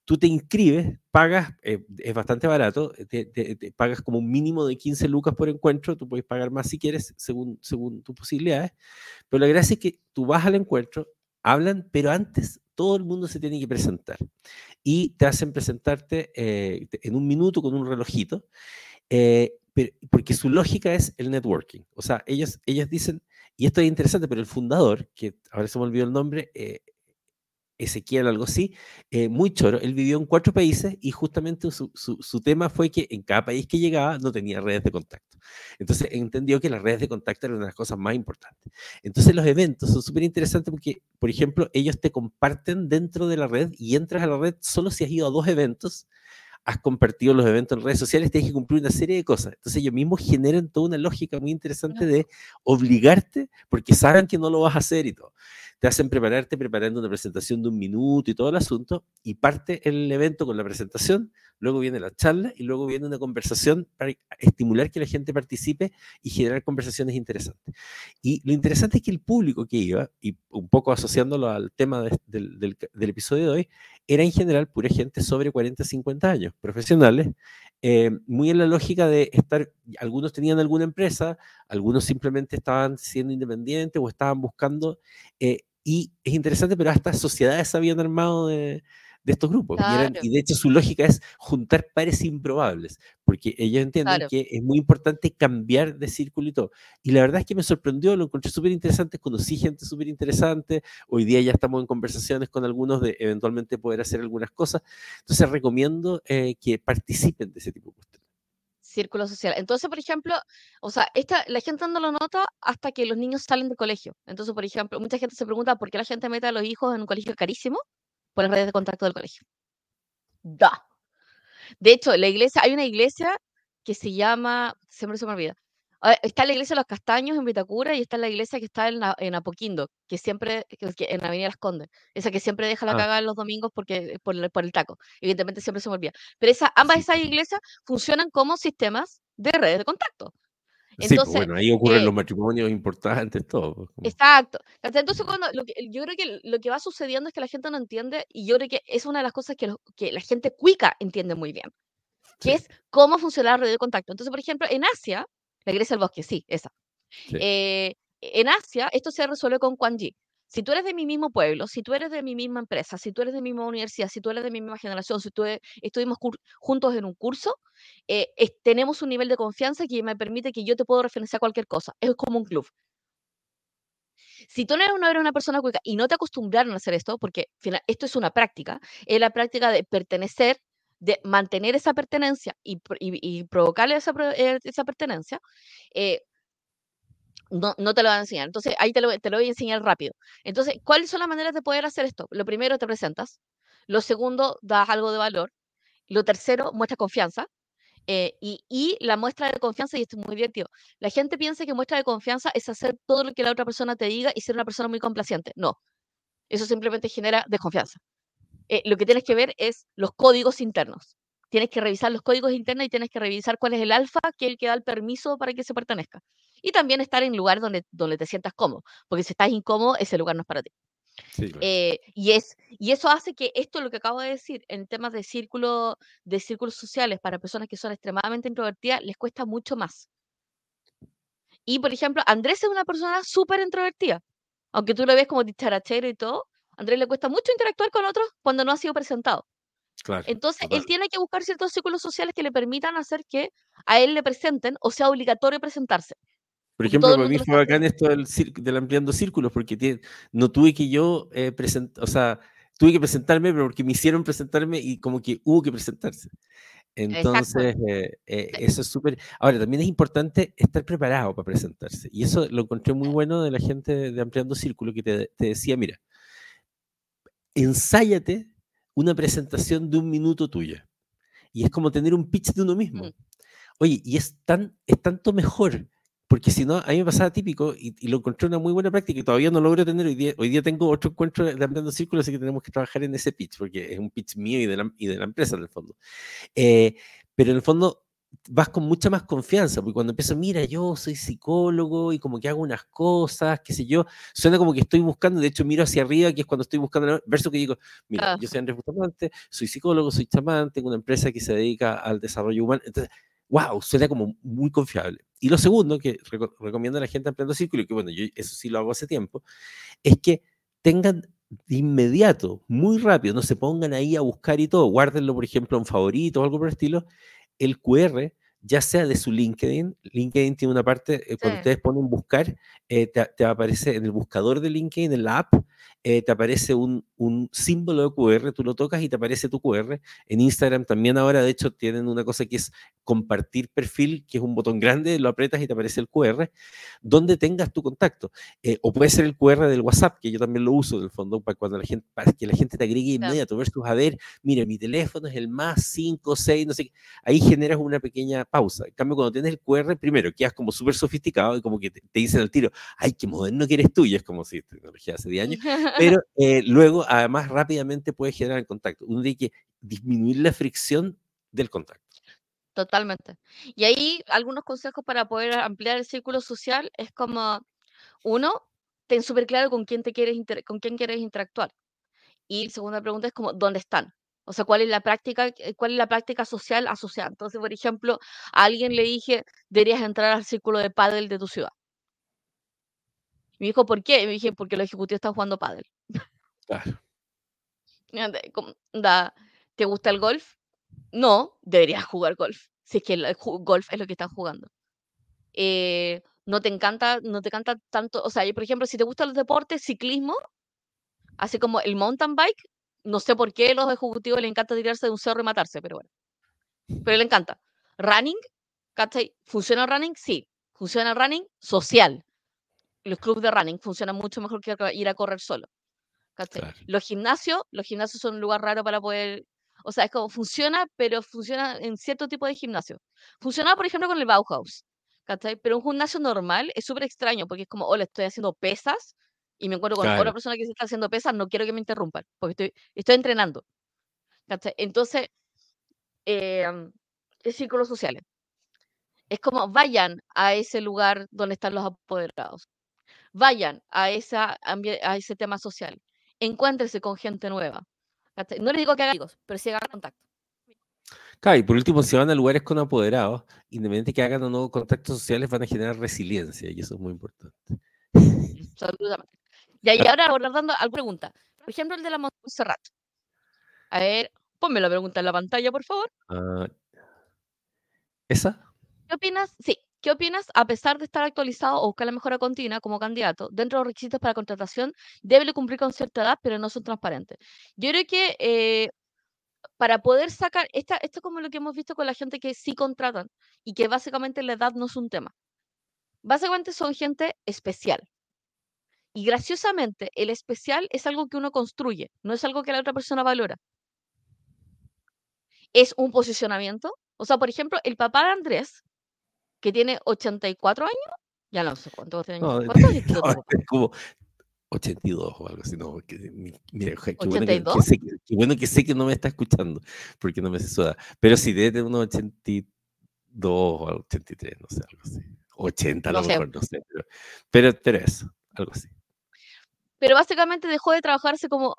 Tú te inscribes, pagas, eh, es bastante barato, te, te- te pagas como un mínimo de 15 lucas por encuentro, tú puedes pagar más si quieres, según, según tus posibilidades, pero la gracia es que tú vas al encuentro, hablan, pero antes todo el mundo se tiene que presentar y te hacen presentarte eh, en un minuto con un relojito, eh, pero- porque su lógica es el networking. O sea, ellos, ellos dicen, y esto es interesante, pero el fundador, que ahora se me olvidó el nombre, eh, Ezequiel, algo así, eh, muy choro, él vivió en cuatro países y justamente su, su- su tema fue que en cada país que llegaba no tenía redes de contacto. Entonces entendió que las redes de contacto eran una de las cosas más importantes. Entonces los eventos son súper interesantes porque, por ejemplo, ellos te comparten dentro de la red y entras a la red solo si has ido a dos eventos, has compartido los eventos en redes sociales, tienes que cumplir una serie de cosas. Entonces ellos mismos generan toda una lógica muy interesante de obligarte porque saben que no lo vas a hacer y todo. Te hacen prepararte preparando una presentación de un minuto y todo el asunto y parte el evento con la presentación, luego viene la charla y luego viene una conversación para estimular que la gente participe y generar conversaciones interesantes. Y lo interesante es que el público que iba, y un poco asociándolo al tema de- del, episodio de hoy, era en general pura gente sobre 40, 50 años, profesionales, eh, muy en la lógica de estar, algunos tenían alguna empresa, algunos simplemente estaban siendo independientes o estaban buscando, eh, y es interesante, pero hasta sociedades habían armado de, de estos grupos. Y, eran- Claro. y de hecho su lógica es juntar pares improbables, porque ellos entienden Claro. que es muy importante cambiar de círculo y todo. Y la verdad es que me sorprendió, lo encontré súper interesante, conocí gente súper interesante, hoy día ya estamos en conversaciones con algunos de eventualmente poder hacer algunas cosas, entonces recomiendo eh, que participen de ese tipo de cuestiones. Círculo social. Entonces, por ejemplo, o sea, esta, la gente no lo nota hasta que los niños salen del colegio. Entonces, por ejemplo, mucha gente se pregunta por qué la gente mete a los hijos en un colegio carísimo por las redes de contacto del colegio. Da. De hecho, la iglesia, hay una iglesia que se llama, siempre se me olvida. Ah, Está la iglesia de los Castaños en Vitacura y está la iglesia que está en, Apoquindo, que siempre, que- en Avenida Las Condes, esa que siempre deja la Ah. cagada los domingos porque por el, por el taco. Evidentemente siempre se me olvida. Pero esa, ambas esas iglesias funcionan como sistemas de redes de contacto. Sí, pues Entonces, bueno, ahí ocurren eh, los matrimonios importantes, todo. pues, Exacto. Entonces, cuando lo que, yo creo que lo que va sucediendo es que la gente no entiende, y yo creo que es una de las cosas que, los- que la gente cuica entiende muy bien, que Sí. es cómo funciona la red de contacto. Entonces, por ejemplo, en Asia, la iglesia del bosque, sí, esa. Sí. eh, en Asia, esto se resuelve con Quan Yi. Si tú eres de mi mismo pueblo, si tú eres de mi misma empresa, si tú eres de mi misma universidad, si tú eres de mi misma generación, si tú e, estuvimos juntos en un curso, eh, tenemos un nivel de confianza que me permite que yo te puedo referenciar a cualquier cosa. Es como un club. Si tú no eres una, una persona cuica y no te acostumbraron a hacer esto, porque esto es una práctica, es la práctica de pertenecer, de mantener esa pertenencia y, y, provocarle esa, eh, esa pertenencia, eh, no, no, te lo van a enseñar. Entonces, ahí te lo, te lo, voy a enseñar rápido. Entonces, ¿cuáles son las maneras de poder hacer esto? Lo primero, te presentas. Lo segundo, das algo de valor. Lo tercero, muestras confianza. Eh, y, la muestra de confianza, y esto es muy divertido, la gente piensa que muestra de confianza es hacer todo lo que la otra persona te diga y ser una persona muy complaciente. No, eso simplemente genera desconfianza. Eh, lo que tienes que ver es los códigos internos. Tienes que revisar los códigos internos y tienes que revisar cuál es el alfa que el que da el permiso para que se pertenezca. Y también estar en lugar donde, donde te sientas cómodo, porque si estás incómodo, ese lugar no es para ti. Eh, y, es, y eso hace que esto, lo que acabo de decir, en temas de, círculo, de círculos sociales para personas que son extremadamente introvertidas, les cuesta mucho más. Y, por ejemplo, Andrés es una persona súper introvertida. Aunque tú lo ves como dicharachero y todo, a Andrés le cuesta mucho interactuar con otros cuando no ha sido presentado. Entonces, él tiene que buscar ciertos círculos sociales que le permitan hacer que a él le presenten o sea obligatorio presentarse. Por ejemplo, para mí fue bacán esto del, del, ampliando círculos, porque no tuve que yo eh, presentar, o sea, tuve que presentarme, pero porque me hicieron presentarme y como que hubo que presentarse. Entonces, eh, eh, eso es súper... Ahora, también es importante estar preparado para presentarse. Y eso lo encontré muy bueno de la gente de Ampliando Círculos, que te, te decía, mira, ensáyate una presentación de un minuto tuya. Y es como tener un pitch de uno mismo. Mm. Oye, y es, tan, es tanto mejor porque si no, a mí me pasaba típico y, lo encontré una muy buena práctica y todavía no logro tener. Hoy día, hoy día tengo otro encuentro de Ampliando Círculos, así que tenemos que trabajar en ese pitch, porque es un pitch mío y de la, y de la empresa en el fondo. Eh, pero en el fondo vas con mucha más confianza, porque cuando empiezo, mira, yo soy psicólogo y como que hago unas cosas, qué sé yo, suena como que estoy buscando, de hecho miro hacia arriba, que es cuando estoy buscando, verso que digo, mira, yo soy Andrés Bustamante, soy psicólogo, soy chamán, tengo una empresa que se dedica al desarrollo humano, entonces wow, suena como muy confiable. Y lo segundo que recomiendo a la gente ampliando círculo, y que bueno, yo eso sí lo hago hace tiempo, es que tengan de inmediato, muy rápido, no se pongan ahí a buscar y todo, guárdenlo, por ejemplo, en favorito o algo por el estilo, el QR, ya sea de su LinkedIn, LinkedIn tiene una parte, eh, cuando ustedes ponen buscar, eh, te, te, aparece en el buscador de LinkedIn, en la app, eh, te aparece un, un, símbolo de QR, tú lo tocas y te aparece tu QR. En Instagram también ahora, de hecho, tienen una cosa que es compartir perfil, que es un botón grande, lo aprietas y te aparece el QR, donde tengas tu contacto. Eh, o puede ser el QR del WhatsApp, que yo también lo uso, en el fondo, para, cuando la gente, para que la gente te agregue inmediato, versus, a ver, mira, mi teléfono es el más 5, 6, no sé qué. Ahí generas una pequeña pausa. En cambio, cuando tienes el QR, primero, quedas como súper sofisticado y como que te, dicen al tiro, ay, qué moderno que eres tú, y es como si tecnología hace 10 años. pero eh, luego además rápidamente puede generar el contacto. Uno tiene que disminuir la fricción del contacto. Totalmente. Y ahí algunos consejos para poder ampliar el círculo social es como, uno, ten súper claro con quién te quieres con quién quieres interactuar. Y la segunda pregunta es como, ¿dónde están? O sea, ¿cuál es la práctica, eh, cuál es la práctica social asociada? Entonces, por ejemplo, a alguien le dije, deberías entrar al círculo de pádel de tu ciudad. Y me dijo, ¿por qué? Y me dije, porque los ejecutivos están jugando pádel. Claro. ¿Te gusta el golf? No, deberías jugar golf. Si es que el golf es lo que están jugando. Eh, no te encanta, no te encanta tanto, o sea, por ejemplo, si te gustan los deportes, ciclismo, así como el mountain bike, no sé por qué a los ejecutivos les encanta tirarse de un cerro y matarse, pero bueno. Pero le encanta. Running, ¿cachai? ¿Funciona el running? Sí. ¿Funciona el running? Social. Los clubes de running funcionan mucho mejor que ir a correr solo. Los gimnasios, los gimnasios son un lugar raro para poder, o sea, es como funciona, pero funciona en cierto tipo de gimnasio. Funciona, por ejemplo, con el Bauhaus, Pero un gimnasio normal es súper extraño porque es como, hola, estoy haciendo pesas y me encuentro con otra persona que se está haciendo pesas, no quiero que me interrumpan porque estoy, estoy entrenando. Entonces, eh, es círculos sociales. Es como vayan a ese lugar donde están los apoderados. Vayan a, esa, a ese tema social encuéntrese con gente nueva. No les digo que hagan amigos, pero sí hagan contacto. Claro, y por último, si van a lugares con apoderados, independientemente que hagan o no contactos sociales, van a generar resiliencia, y eso es muy importante. Absolutamente. Ya, y ahora abordando alguna pregunta. Por ejemplo, el de la Montserrat. A ver, ponme la pregunta en la pantalla, por favor. Ah, ¿Esa? ¿Qué opinas? Sí. ¿Qué opinas, a pesar de estar actualizado o buscar la mejora continua como candidato, dentro de los requisitos para contratación, debe cumplir con cierta edad, pero no son transparentes? Yo creo que eh, para poder sacar, esto es como lo que hemos visto con la gente que sí contratan y que básicamente la edad no es un tema. Básicamente son gente especial. Y graciosamente, el especial es algo que uno construye, no es algo que la otra persona valora. Es un posicionamiento. O sea, por ejemplo, el papá de Andrés, que tiene 84 años, ya no sé cuántos años. No, ¿Cuántos años no, es como 82 o algo así. No, que, mi- mira, qué bueno que, que ¿82? sé, que- qué bueno que sé que no me está escuchando, porque no me sé su edad. Pero sí, debe tener unos 82 o 83, no sé, algo así. 80 a No lo sé. mejor, no sé. Pero, pero, pero eso, algo así. Pero básicamente dejó de trabajar hace como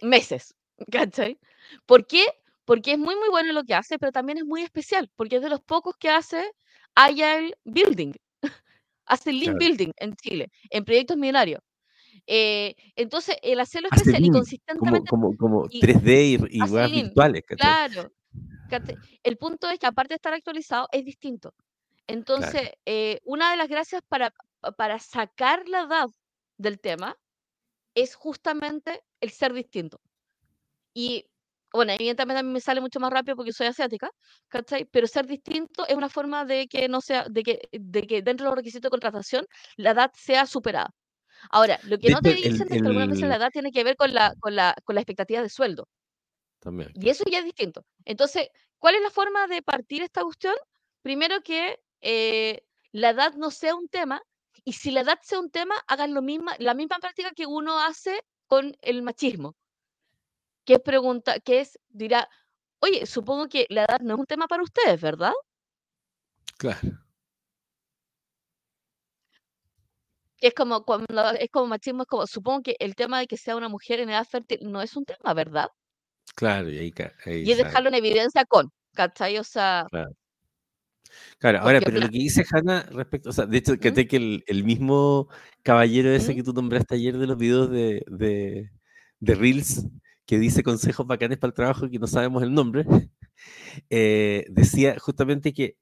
meses, ¿cachai? ¿Por qué? Porque es muy, muy bueno en lo que hace, pero también es muy especial, porque es de los pocos que hace Agile Building. hace Lean Claro. Building en Chile, en proyectos millonarios. Eh, entonces, el hacerlo Hace especial y como, consistentemente como, como y 3D y, y weas virtuales, claro. El punto es que aparte de estar actualizado, es distinto. Entonces, eh, una de las gracias para, para sacar la edad del tema es justamente el ser distinto. Y bueno, evidentemente a mí me sale mucho más rápido porque soy asiática, ¿cachai? Pero ser distinto es una forma de que no sea, de que, de que dentro de los requisitos de contratación la edad sea superada. Ahora, lo que no te el, dicen es que algunas veces la el, edad tiene que ver con la, con la, con la expectativa de sueldo. también, Y eso ya es distinto. Entonces, ¿cuál es la forma de partir esta cuestión? Primero que eh, la edad no sea un tema, y si la edad sea un tema, hagan lo misma, la misma práctica que uno hace con el machismo. Que es pregunta, que es, dirá, oye, supongo que la edad no es un tema para ustedes, ¿verdad? claro. Es como cuando es como machismo, es como, supongo que el tema de que sea una mujer en edad fértil no es un tema, ¿verdad? Claro, y ahí, ahí Y es dejarlo en evidencia con, ¿cachai? O sea, claro. Claro, ¿por ahora, pero lo que dice Hanna respecto, o sea, de hecho, ¿Mm? que que el, el mismo caballero ese ¿Mm? que tú nombraste ayer de los videos de, de, de Reels, que dice consejos bacanes para el trabajo, que no sabemos el nombre, eh, decía justamente que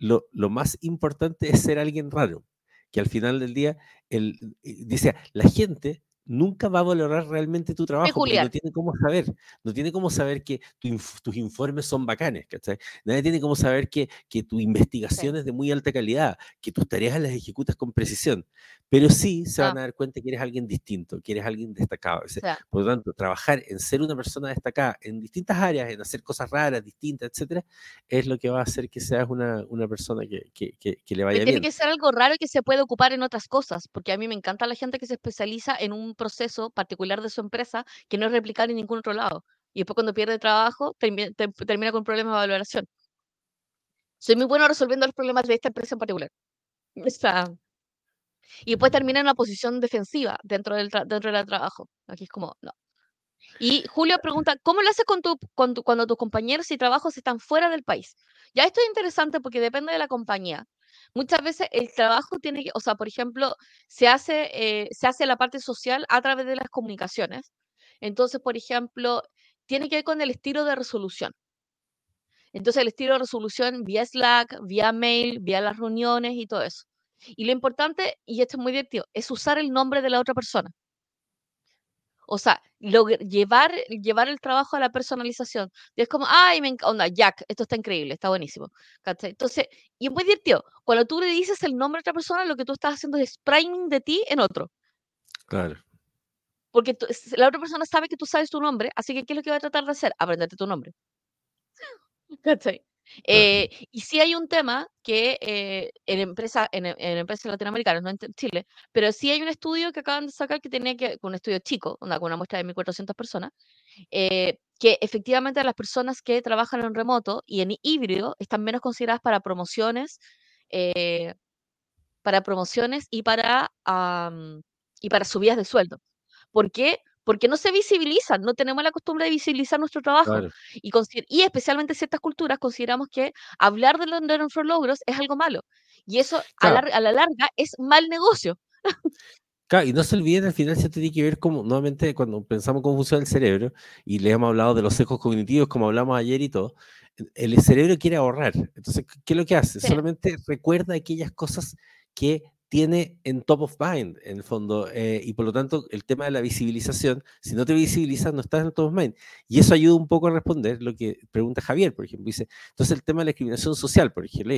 lo, lo más importante es ser alguien raro, que al final del día, el, eh, dice, la gente nunca va a valorar realmente tu trabajo porque no tiene cómo saber, no tiene cómo saber que tu inf- tus informes son bacanes, ¿cachai? Nadie tiene cómo saber que, que tu Sí. investigación es de muy alta calidad, que tus tareas las ejecutas con precisión, pero sí se van Ah, a dar cuenta que eres alguien distinto, que eres alguien destacado. o Por lo tanto, trabajar en ser una persona destacada en distintas áreas, en hacer cosas raras, distintas, etcétera, es lo que va a hacer que seas una, una persona que, que- que- que le pero vaya tiene bien. que ser algo raro y que se puede ocupar en otras cosas, porque a mí me encanta la gente que se especializa en un proceso particular de su empresa que no es replicable en ningún otro lado. Y después cuando pierde trabajo, termi- te- termina con problemas de valoración. Soy muy bueno resolviendo los problemas de esta empresa en particular. O sea, y después termina en una posición defensiva dentro del, dentro del trabajo. Aquí es como, no. Y Julio pregunta, ¿cómo lo haces con tu, con tu- cuando tus compañeros y trabajos están fuera del país? Ya esto es interesante porque depende de la compañía. Muchas veces el trabajo tiene que, o sea, por ejemplo, se hace, eh, se hace la parte social a través de las comunicaciones. Entonces, por ejemplo, tiene que ver con el estilo de resolución. Entonces, el estilo de resolución vía Slack, vía mail, vía las reuniones y todo eso. Y lo importante, y esto es muy divertido, es usar el nombre de la otra persona. O sea, logr- llevar, llevar el trabajo a la personalización. Y es como, ay, me encanta, onda, Jack, esto está increíble, está buenísimo. ¿cachai? Entonces, y es muy divertido. Cuando tú le dices el nombre a otra persona, lo que tú estás haciendo es priming de ti en otro. Claro, Porque tú- la otra persona sabe que tú sabes tu nombre, así que ¿qué es lo que va a tratar de hacer? Aprenderte tu nombre. ¿Cachai? Eh, y sí hay un tema que eh, en, empresa, en, e- en empresas latinoamericanas, no en Chile, pero sí hay un estudio que acaban de sacar que tenía que, un estudio chico, con una muestra de 1.400 personas, eh, que efectivamente las personas que trabajan en remoto y en híbrido están menos consideradas para promociones, eh, para promociones y para, y para subidas de sueldo. ¿Por qué? Porque no se visibilizan, no tenemos la costumbre de visibilizar nuestro trabajo. Claro, Y, y especialmente ciertas culturas consideramos que hablar de, nuestros logros es algo malo. Y eso a la larga es mal negocio. Claro, y no se olviden, al final se tiene que ver como, nuevamente, cuando pensamos cómo funciona el cerebro, y le hemos hablado de los sesgos cognitivos, como hablamos ayer y todo, el cerebro quiere ahorrar. Entonces, ¿qué es lo que hace? Solamente recuerda aquellas cosas que tiene en top of mind, en el fondo, eh, y por lo tanto el tema de la visibilización, si no te visibilizas, no estás en top of mind. Y eso ayuda un poco a responder lo que pregunta Javier, por ejemplo. Dice, entonces el tema de la discriminación social, por ejemplo,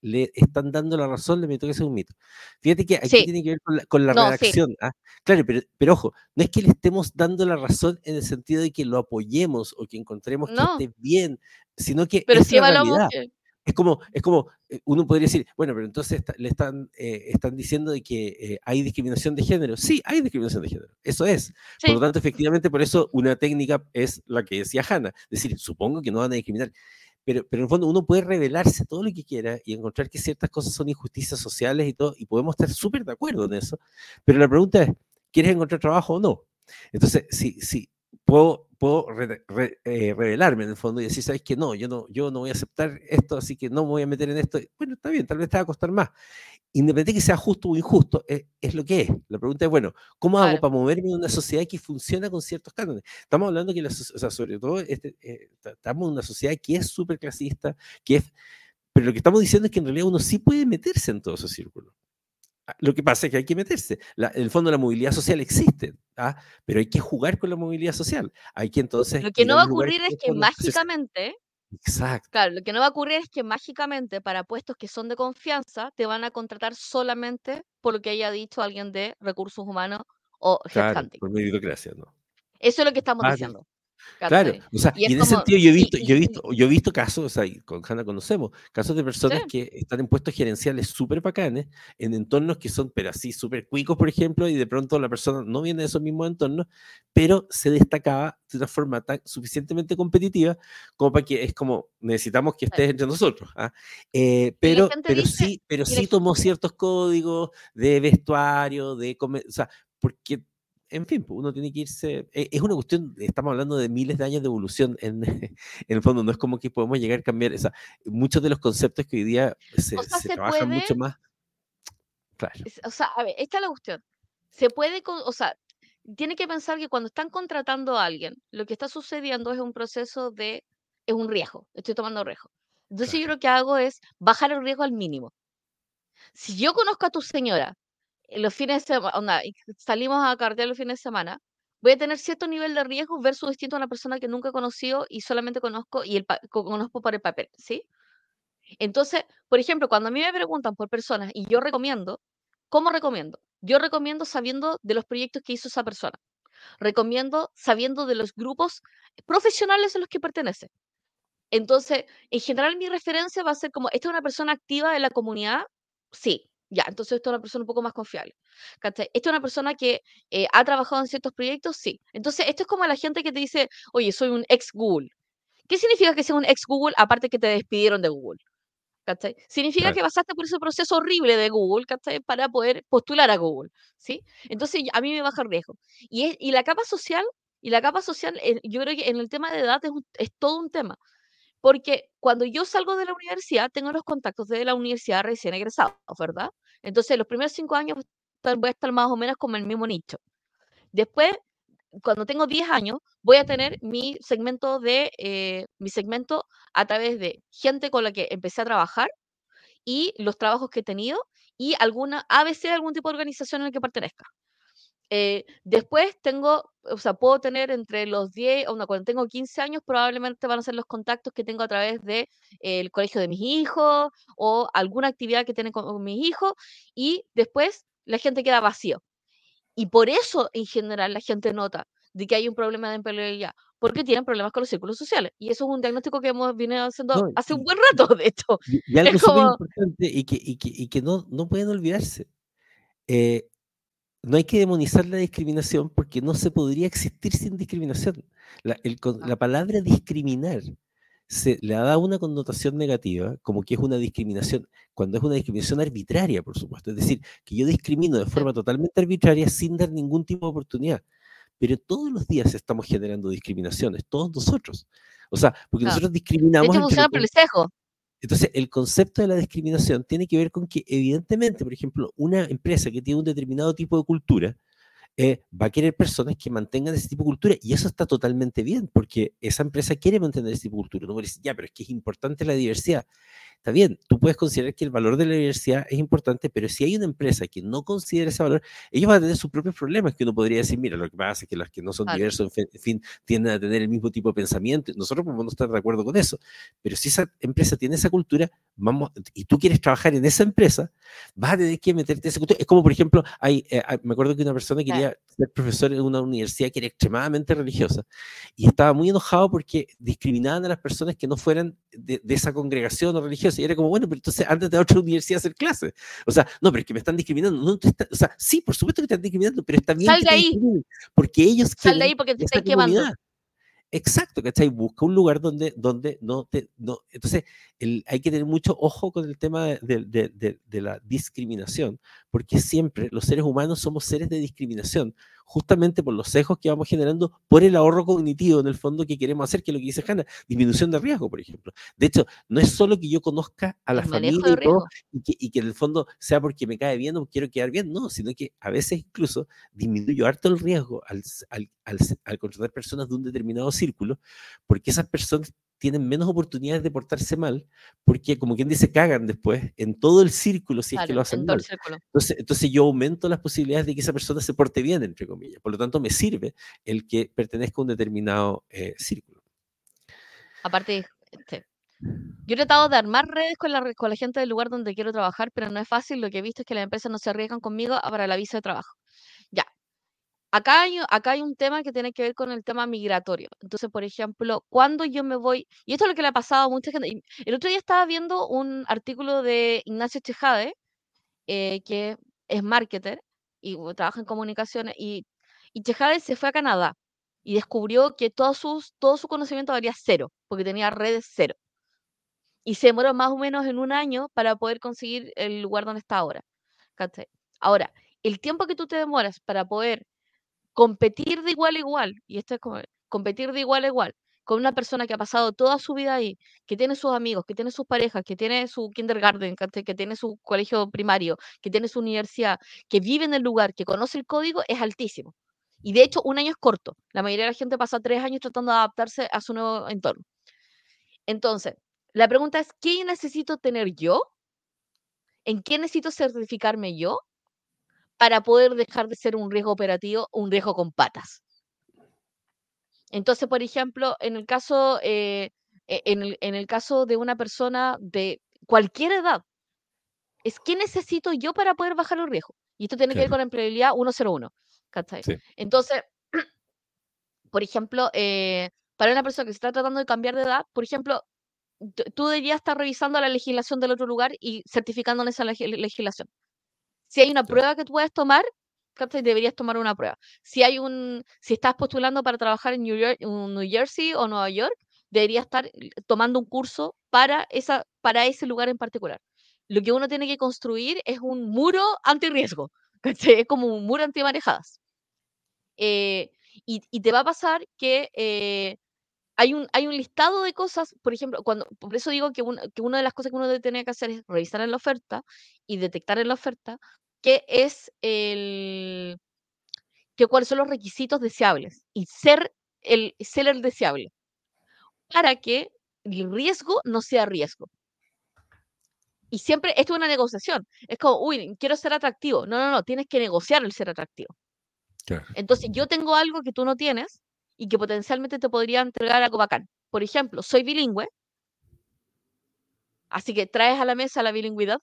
le están dando la razón, le meto que es un mito. Fíjate que aquí tiene que ver con la, redacción. ¿ah? Claro, pero, pero, ojo, no es que le estemos dando la razón en el sentido de que lo apoyemos o que encontremos que esté bien, sino que pero es la realidad. Es como, es como, eh, uno podría decir, bueno, pero entonces le están, eh, están diciendo de que eh, hay discriminación de género. Sí, hay discriminación de género, eso es. Por lo tanto, efectivamente, por eso una técnica es la que decía Hanna, es decir, supongo que no van a discriminar. Pero, pero en el fondo uno puede revelarse todo lo que quiera y encontrar que ciertas cosas son injusticias sociales y todo, y podemos estar súper de acuerdo en eso. Pero la pregunta es, ¿quieres encontrar trabajo o no? Entonces, si, si, puedo, puedo eh, revelarme en el fondo y decir, ¿sabes que No, yo no, yo no voy a aceptar esto, así que no me voy a meter en esto. Bueno, está bien, tal vez te va a costar más. Independientemente de que sea justo o injusto, es, es, lo que es. La pregunta es, bueno, ¿cómo hago para moverme en una sociedad que funciona con ciertos cánones? Estamos hablando que, la, o sea, sobre todo, este, eh, estamos en una sociedad que es súper clasista, que es... Pero lo que estamos diciendo es que en realidad uno sí puede meterse en todo ese círculo. Ah, lo que pasa es que hay que meterse. en el fondo la movilidad social existe, ¿ah? pero hay que jugar con la movilidad social. Hay que entonces... Lo que no va a ocurrir es que mágicamente... Exacto. Claro, lo que no va a ocurrir es que mágicamente para puestos que son de confianza te van a contratar solamente por lo que haya dicho alguien de recursos humanos o claro, por meritocracia, ¿no? Eso es lo que estamos diciendo. Claro, o sea, y, en ese sentido yo he visto, yo he visto, yo he visto casos, o sea, con Hanna conocemos, casos de personas que están en puestos gerenciales súper bacanes, en entornos que son, pero así, súper cuicos, por ejemplo, y de pronto la persona no viene de esos mismos entornos, pero se destacaba de una forma tan suficientemente competitiva como para que es como, necesitamos que estés entre nosotros. ¿ah? Eh, pero pero sí, pero sí tomó ciertos códigos de vestuario, de, o sea, porque en fin, pues, uno tiene que irse. E, es una cuestión, estamos hablando de miles de años de evolución en, en el fondo, no es como que podemos llegar a cambiar. O sea, muchos de los conceptos que hoy día se, trabajan mucho más. Claro. O sea, a ver, esta es la cuestión. Se puede, o sea, tiene que pensar que cuando están contratando a alguien, lo que está sucediendo es un proceso de, es un riesgo, estoy tomando riesgo. Entonces yo lo que hago es bajar el riesgo al mínimo. Si yo conozco a tu señora los fines de semana, salimos a carretear los fines de semana, voy a tener cierto nivel de riesgo versus distinto a una persona que nunca he conocido y solamente conozco y el conozco por el papel, ¿sí? Entonces, por ejemplo, cuando a mí me preguntan por personas y yo recomiendo, ¿cómo recomiendo? Yo recomiendo sabiendo de los proyectos que hizo esa persona. Recomiendo sabiendo de los grupos profesionales a los que pertenece. Entonces, en general mi referencia va a ser como, ¿esta es una persona activa de la comunidad? Sí. Ya, entonces esto es una persona un poco más confiable. ¿Cachai? Esta es una persona que eh, ha trabajado en ciertos proyectos, sí. Entonces, esto es como la gente que te dice, oye, soy un ex Google. ¿Qué significa que sea un ex Google aparte que te despidieron de Google? ¿Cachai? Significa que pasaste por ese proceso horrible de Google, ¿cachai? Para poder postular a Google, ¿sí? Entonces, a mí me baja el riesgo. Y, es, y la capa social, y la capa social, eh, yo creo que en el tema de edad es, es todo un tema. Porque cuando yo salgo de la universidad, tengo los contactos de la universidad recién egresados, ¿verdad? Entonces, los primeros cinco años voy a estar más o menos como el mismo nicho. Después, cuando tengo 10 años, voy a tener mi segmento de eh, mi segmento a través de gente con la que empecé a trabajar y los trabajos que he tenido y alguna ABC algún tipo de organización en la que pertenezca. Eh, después tengo, o sea, puedo tener entre los 10, o no, cuando tengo 15 años, probablemente van a ser los contactos que tengo a través del el colegio de mis hijos o alguna actividad que tienen con, mis hijos, y después la gente queda vacío. Y por eso, en general, la gente nota de que hay un problema de empleabilidad, porque tienen problemas con los círculos sociales. Y eso es un diagnóstico que hemos venido haciendo hace un buen rato, de esto. Y, algo súper importante y que, y que, y que no, no pueden olvidarse. Eh, no hay que demonizar la discriminación porque no se podría existir sin discriminación. La, la, palabra discriminar se le da una connotación negativa, como que es una discriminación, cuando es una discriminación arbitraria, por supuesto. Es decir, que yo discrimino de forma totalmente arbitraria sin dar ningún tipo de oportunidad. Pero todos los días estamos generando discriminaciones, todos nosotros. O sea, porque nosotros discriminamos. De hecho, funciona por el espejo. Entonces, el concepto de la discriminación tiene que ver con que, evidentemente, por ejemplo, una empresa que tiene un determinado tipo de cultura, eh, va a querer personas que mantengan ese tipo de cultura y eso está totalmente bien porque esa empresa quiere mantener ese tipo de cultura. No decir, ya, pero es que es importante la diversidad. Está bien, tú puedes considerar que el valor de la diversidad es importante, pero si hay una empresa que no considera ese valor, ellos van a tener sus propios problemas, que uno podría decir, mira, lo que pasa es que los que no son diversos, en fin, tienden a tener el mismo tipo de pensamiento. Nosotros podemos no estar de acuerdo con eso, pero si esa empresa tiene esa cultura, vamos, y tú quieres trabajar en esa empresa, vas a tener que meterte en esa cultura. Es como, por ejemplo, hay, eh, me acuerdo que una persona quería ser profesor en una universidad que era extremadamente religiosa y estaba muy enojado porque discriminaban a las personas que no fueran de, de esa congregación o religiosa y era como, bueno, pero entonces antes de otra universidad a hacer clases. O sea, no, pero es que me están discriminando. No, o sea, sí, por supuesto que te están discriminando, pero está bien. Sal de ahí. Porque ellos Sal de ahí porque te están quemando. Exacto, ¿cachai? Busca un lugar donde, donde no te... No, entonces, el, hay que tener mucho ojo con el tema de, de, de, de, la discriminación, porque siempre los seres humanos somos seres de discriminación justamente por los sesgos que vamos generando, por el ahorro cognitivo en el fondo que queremos hacer, que es lo que dice Hanna, disminución de riesgo, por ejemplo. De hecho, no es solo que yo conozca a la familia y, todo, y, que, y, que, en el fondo sea porque me cae bien o quiero quedar bien, no, sino que a veces incluso disminuyo harto el riesgo al, al, al, al contratar personas de un determinado círculo, porque esas personas tienen menos oportunidades de portarse mal, porque como quien dice, cagan después en todo el círculo si es que lo hacen mal. Entonces, entonces yo aumento las posibilidades de que esa persona se porte bien, entre comillas. Por lo tanto, me sirve el que pertenezca a un determinado eh, círculo. Aparte, este, yo he tratado de armar redes con la, con la gente del lugar donde quiero trabajar, pero no es fácil. Lo que he visto es que las empresas no se arriesgan conmigo para la visa de trabajo. Ya, Acá hay, acá hay un tema que tiene que ver con el tema migratorio. Entonces, por ejemplo, cuando yo me voy, y esto es lo que le ha pasado a mucha gente. El otro día estaba viendo un artículo de Ignacio Chejade, eh, que es marketer y trabaja en comunicaciones, y, y Chejade se fue a Canadá y descubrió que todo, sus, todo su conocimiento valía cero, porque tenía redes cero. Y se demoró más o menos en un año para poder conseguir el lugar donde está ahora. Ahora, el tiempo que tú te demoras para poder competir de igual a igual, y esto es como competir de igual a igual, con una persona que ha pasado toda su vida ahí, que tiene sus amigos, que tiene sus parejas, que tiene su kindergarten, que tiene su colegio primario, que tiene su universidad, que vive en el lugar, que conoce el código, es altísimo. Y de hecho, un año es corto. La mayoría de la gente pasa tres años tratando de adaptarse a su nuevo entorno. Entonces, la pregunta es, ¿qué necesito tener yo? ¿En qué necesito certificarme yo? Para poder dejar de ser un riesgo operativo, un riesgo con patas. Entonces, por ejemplo, en el caso, eh, e, en, el, en, el, caso de una persona de cualquier edad, es qué necesito yo para poder bajar el riesgo. Y esto tiene que ver con la empleabilidad 101. Sí. Entonces, por ejemplo, eh, para una persona que se está tratando de cambiar de edad, por ejemplo, tú deberías estar revisando la legislación del otro lugar y certificando en esa legislación. Si hay una prueba que tú puedes tomar, deberías tomar una prueba. Si hay un, si estás postulando para trabajar en New, York, New Jersey o Nueva York, deberías estar tomando un curso para, esa, para ese lugar en particular. Lo que uno tiene que construir es un muro anti-riesgo, es como un muro anti-marejadas. Eh, y, te va a pasar que eh, hay un, hay un listado de cosas, por ejemplo, cuando, por eso digo que, que una de las cosas que uno tiene que hacer es revisar en la oferta y detectar en la oferta qué es el, que cuáles son los requisitos deseables y ser el, ser el deseable para que el riesgo no sea riesgo. Y siempre, esto es una negociación. Es como, uy, quiero ser atractivo. No, no, no, tienes que negociar el ser atractivo. Claro. Entonces, yo tengo algo que tú no tienes y que potencialmente te podría entregar algo bacán. Por ejemplo, soy bilingüe, así que traes a la mesa la bilingüidad,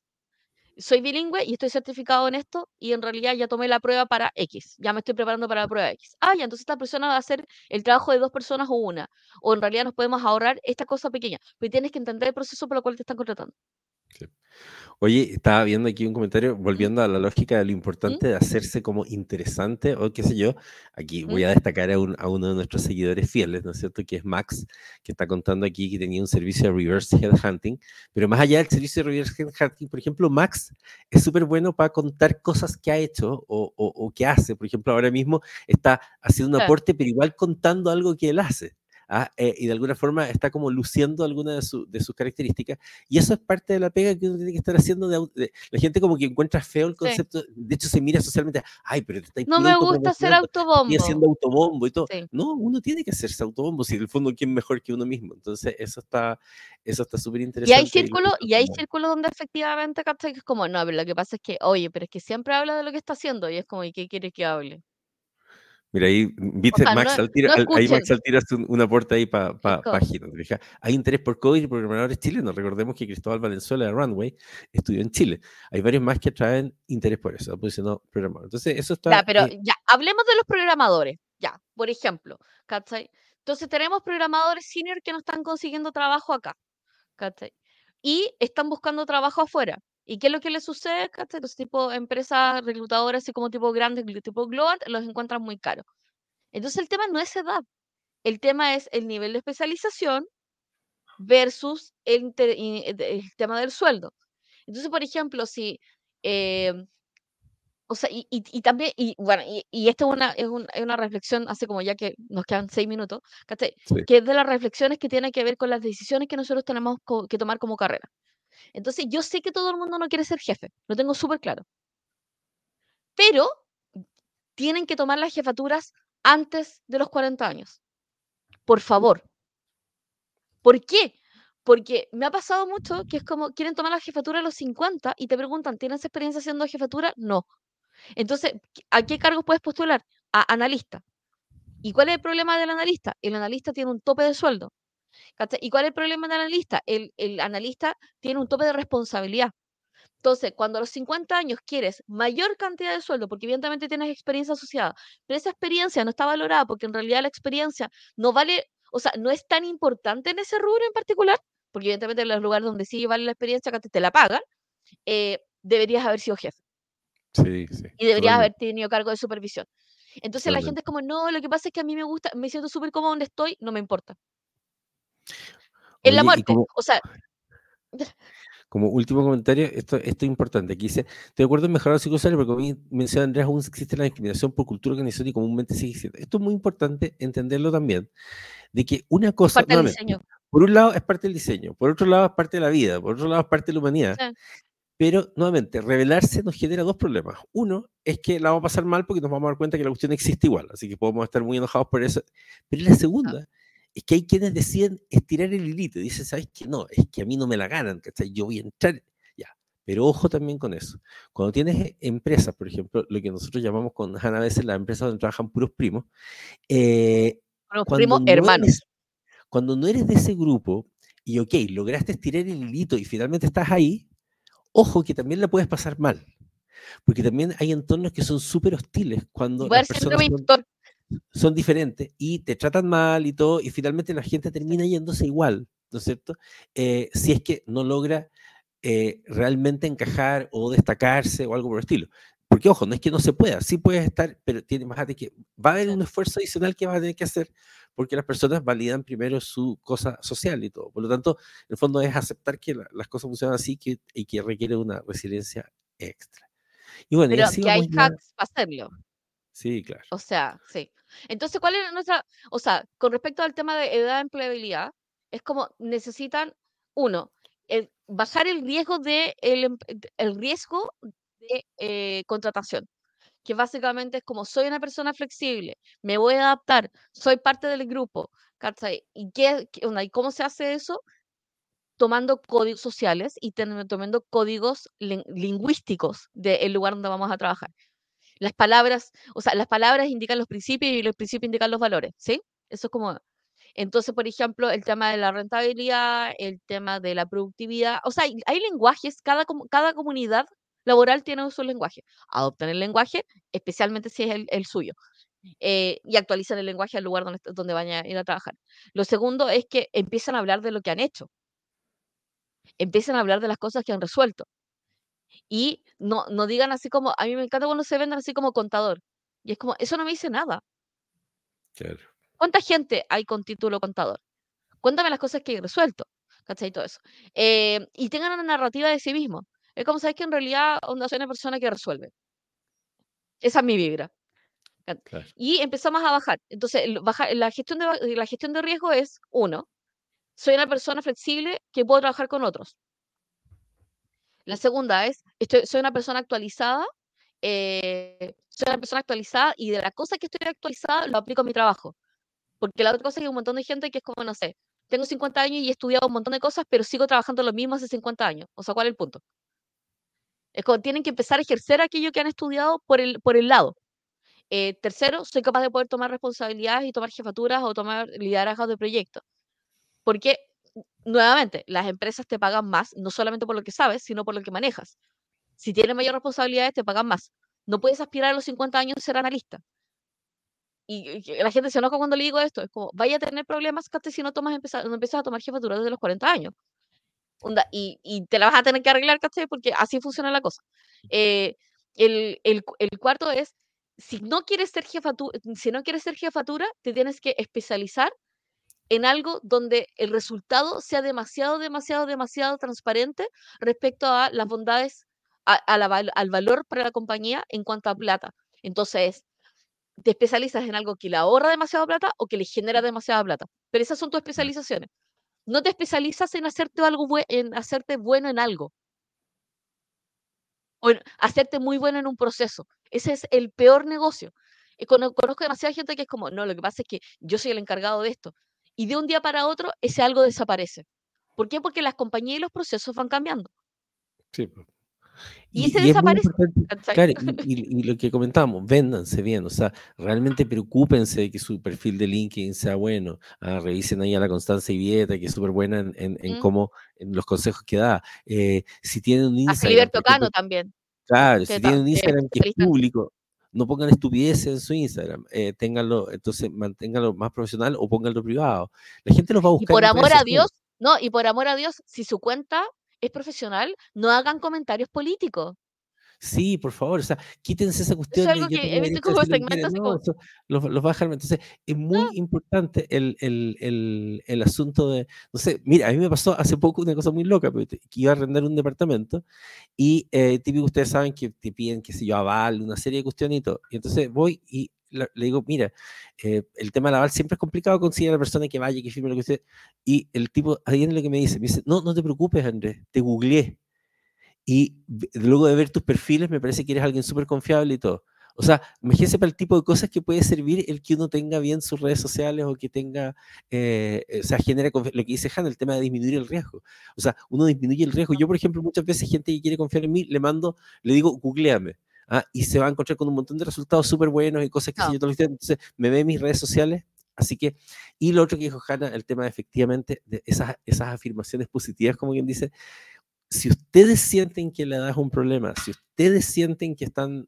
soy bilingüe y estoy certificado en esto y en realidad ya tomé la prueba para X, ya me estoy preparando para la prueba X. Ah, ya, entonces esta persona va a hacer el trabajo de dos personas o una, o en realidad nos podemos ahorrar esta cosa pequeña, pero tienes que entender el proceso por el cual te están contratando. Sí. Oye, estaba viendo aquí un comentario, volviendo a la lógica de lo importante de hacerse como interesante o qué sé yo. Aquí voy a destacar a, un, a, uno de nuestros seguidores fieles, ¿no es cierto? Que es Max, que está contando aquí que tenía un servicio de reverse headhunting. Pero más allá del servicio de reverse headhunting, por ejemplo, Max es súper bueno para contar cosas que ha hecho o, o, o, que hace. Por ejemplo, ahora mismo está haciendo un aporte, pero igual contando algo que él hace ¿ah? Eh, y de alguna forma está como luciendo alguna de, de, sus características. Y eso es parte de la pega que uno tiene que estar haciendo. De, la gente como que encuentra feo el concepto, de hecho se mira socialmente, ay, pero te No me gusta ser autobombo. Y haciendo autobombo y todo. No, uno tiene que hacerse autobombo, si en el fondo quién mejor que uno mismo. Entonces eso está eso está súper interesante. Y hay círculos, y hay círculos donde efectivamente, ¿cachai? Que es como, no, pero lo que pasa es que, oye, pero es que siempre habla de lo que está haciendo, y es como, ¿y qué quieres que hable? Mira, ahí, viste, Max, al tira, ahí Max al tira una puerta ahí para pa, página. Hay interés por COVID y programadores chilenos. Recordemos que Cristóbal Valenzuela de Runway estudió en Chile. Hay varios más que traen interés por eso, pues no programador. Entonces, eso está. Ya, pero ya, hablemos de los programadores. Ya, por ejemplo, ¿cachai? Entonces, tenemos programadores senior que no están consiguiendo trabajo acá. ¿cachai? Y están buscando trabajo afuera. ¿Y qué es lo que les sucede? ¿cachai? Los tipo empresas reclutadoras, así como tipo grandes, tipo global, los encuentran muy caros. Entonces el tema no es edad. El tema es el nivel de especialización versus el, tema del sueldo. Entonces, por ejemplo, si eh, o sea, y, y, también, y bueno, y, y esto es una, es, una reflexión, hace como ya que nos quedan seis minutos, que es de las reflexiones que tiene que ver con las decisiones que nosotros tenemos que tomar como carrera. Entonces, yo sé que todo el mundo no quiere ser jefe, lo tengo súper claro. Pero tienen que tomar las jefaturas antes de los 40 años. Por favor. ¿Por qué? Porque me ha pasado mucho que es como, quieren tomar la jefatura a los 50 y te preguntan, ¿tienes experiencia haciendo jefatura? No. Entonces, ¿a qué cargos puedes postular? A analista. ¿Y cuál es el problema del analista? El analista tiene un tope de sueldo. ¿Y cuál es el problema del analista? El, el analista tiene un tope de responsabilidad. Entonces, cuando a los 50 años quieres mayor cantidad de sueldo, porque evidentemente tienes experiencia asociada, pero esa experiencia no está valorada porque en realidad la experiencia no vale, o sea, no es tan importante en ese rubro en particular, porque evidentemente en los lugares donde sí vale la experiencia, que te la pagan, eh, deberías haber sido jefe. Sí, sí. Y deberías haber tenido cargo de supervisión. Entonces la gente es como, no, lo que pasa es que a mí me gusta, me siento súper cómodo donde estoy, no me importa. En la muerte, o sea... Como último comentario, esto, esto es importante. Aquí dice, de acuerdo en mejorar los psicosociales, porque como menciona Andrés, aún existe la discriminación por cultura organización y comúnmente sigue existiendo. Esto es muy importante entenderlo también, de que una cosa, por un lado es parte del diseño, por otro lado es parte de la vida, por otro lado es parte de la humanidad. Pero, nuevamente, revelarse nos genera dos problemas. Uno es que la vamos a pasar mal porque nos vamos a dar cuenta que la cuestión existe igual, así que podemos estar muy enojados por eso. Pero la segunda es que hay quienes deciden estirar el hilito. Dicen, ¿sabes qué? No, es que a mí no me la ganan, ¿cachai? Yo voy a entrar. Ya. Pero ojo también con eso. Cuando tienes empresas, por ejemplo, lo que nosotros llamamos con Hanna a veces las empresas donde trabajan puros primos. Eh, primos hermanos. cuando no eres de ese grupo y, ok, lograste estirar el hilito y finalmente estás ahí, ojo que también la puedes pasar mal. Porque también hay entornos que son súper hostiles cuando las personas son, diferentes y te tratan mal y todo, y finalmente la gente termina yéndose igual, ¿no es cierto? Eh, si es que no logra eh, realmente encajar o destacarse o algo por el estilo. Porque, ojo, no es que no se pueda, sí puedes estar, pero tiene más que va a haber un esfuerzo adicional que vas a tener que hacer porque las personas validan primero su cosa social y todo. Por lo tanto, en el fondo es aceptar que las cosas funcionan así que, y que requiere una resiliencia extra. Y bueno, Pero que hay hacks para hacerlo. Sí, claro. O sea, sí. Entonces, ¿cuál es nuestra, o sea, con respecto al tema de edad de empleabilidad, es como necesitan, uno, bajar el riesgo de el, el riesgo de eh, contratación que básicamente es como soy una persona flexible, me voy a adaptar, soy parte del grupo, ¿Y, qué, ¿Y cómo se hace eso? Tomando códigos sociales y tomando códigos lingüísticos del lugar donde vamos a trabajar. Las palabras, o sea, las palabras indican los principios y los principios indican los valores, ¿sí? Eso es como... Entonces, por ejemplo, el tema de la rentabilidad, el tema de la productividad, o sea, hay, lenguajes, cada, cada comunidad laboral tiene su lenguaje. Adoptan el lenguaje, especialmente si es el, suyo. Eh, y actualizan el lenguaje al lugar donde, donde vayan a ir a trabajar. Lo segundo es que empiezan a hablar de lo que han hecho. Empiezan a hablar de las cosas que han resuelto. Y no, no digan así como, a mí me encanta cuando se venden así como contador. Y es como, eso no me dice nada. ¿Cuánta gente hay con título contador? Cuéntame las cosas que he resuelto. ¿Cachai? Todo eso. Eh, y tengan una narrativa de sí mismo. Es como sabes que en realidad onda soy una persona que resuelve. Esa es mi vibra. Y empezamos a bajar. Entonces, la, gestión de, la gestión de riesgo es, uno, soy una persona flexible que puedo trabajar con otros. La segunda es, estoy, soy una persona actualizada, eh, soy una persona actualizada y de la cosa que estoy actualizada lo aplico a mi trabajo. Porque la otra cosa es que hay un montón de gente que es como, no sé, tengo 50 años y he estudiado un montón de cosas, pero sigo trabajando lo mismo hace 50 años. O sea, ¿cuál es el punto? Es como tienen que empezar a ejercer aquello que han estudiado por el, por el lado. Eh, tercero, soy capaz de poder tomar responsabilidades y tomar jefaturas o tomar liderazgos de proyectos. Porque, nuevamente, las empresas te pagan más, no solamente por lo que sabes, sino por lo que manejas. Si tienes mayor responsabilidades, te pagan más. No puedes aspirar a los 50 años a ser analista. Y, la gente se enoja cuando le digo esto. Es como, vaya a tener problemas, si no, tomas, no empiezas a tomar jefaturas desde los 40 años y, y, te la vas a tener que arreglar, ¿cachai? Porque así funciona la cosa. Eh, el, el, el, cuarto es, si no quieres ser jefatura, si no quieres ser jefatura, te tienes que especializar en algo donde el resultado sea demasiado, demasiado, demasiado transparente respecto a las bondades, a, al valor para la compañía en cuanto a plata. Entonces, te especializas en algo que le ahorra demasiado plata o que le genera demasiada plata. Pero esas son tus especializaciones no te especializas en hacerte algo en hacerte bueno en algo. O en hacerte muy bueno en un proceso. Ese es el peor negocio. Y conozco demasiada gente que es como, no, lo que pasa es que yo soy el encargado de esto. Y de un día para otro, ese algo desaparece. ¿Por qué? Porque las compañías y los procesos van cambiando. Sí, y, se desaparece. Claro, y, lo que comentamos, véndanse bien, o sea, realmente preocúpense de que su perfil de LinkedIn sea bueno, ah, revisen ahí a la Constancia y Vieta, que es súper buena en, en, cómo, en los consejos que da. Eh, si tienen un Instagram. A también. Claro, si tienen un Instagram que es público, no pongan estupideces en su Instagram, eh, ténganlo, entonces manténganlo más profesional o pónganlo privado. La gente los va a buscar. Y por amor a Dios, no, y por amor a Dios, si su cuenta es profesional, no hagan comentarios políticos. Sí, por favor, o sea, quítense esa cuestión. Es algo que he visto como segmento así como... los, los bajan. Entonces, es muy ah. importante el, el, el, el, asunto de, no sé, mira, a mí me pasó hace poco una cosa muy loca, que iba a arrendar un departamento y eh, típico, ustedes saben que te piden, que sé yo, aval, una serie de cuestiones y todo. Y entonces voy y le digo, mira, eh, el tema de aval siempre es complicado conseguir a la persona que vaya, que firme lo que sea. Y el tipo, alguien lo que me dice, me dice, no, no te preocupes, Andrés, te googleé. Y luego de ver tus perfiles, me parece que eres alguien súper confiable y todo. O sea, imagínense para el tipo de cosas que puede servir el que uno tenga bien sus redes sociales o que tenga, eh, o sea, genera lo que dice Han, el tema de disminuir el riesgo. O sea, uno disminuye el riesgo. Yo, por ejemplo, muchas veces gente que quiere confiar en mí, le mando, le digo, googleame. ¿ah? y se va a encontrar con un montón de resultados súper buenos y cosas que yo te lo Entonces, me ve en mis redes sociales. Así que, y lo otro que dijo Hanna, el tema de efectivamente de esas, esas afirmaciones positivas, como quien dice, si ustedes sienten que le das un problema, si ustedes sienten que están,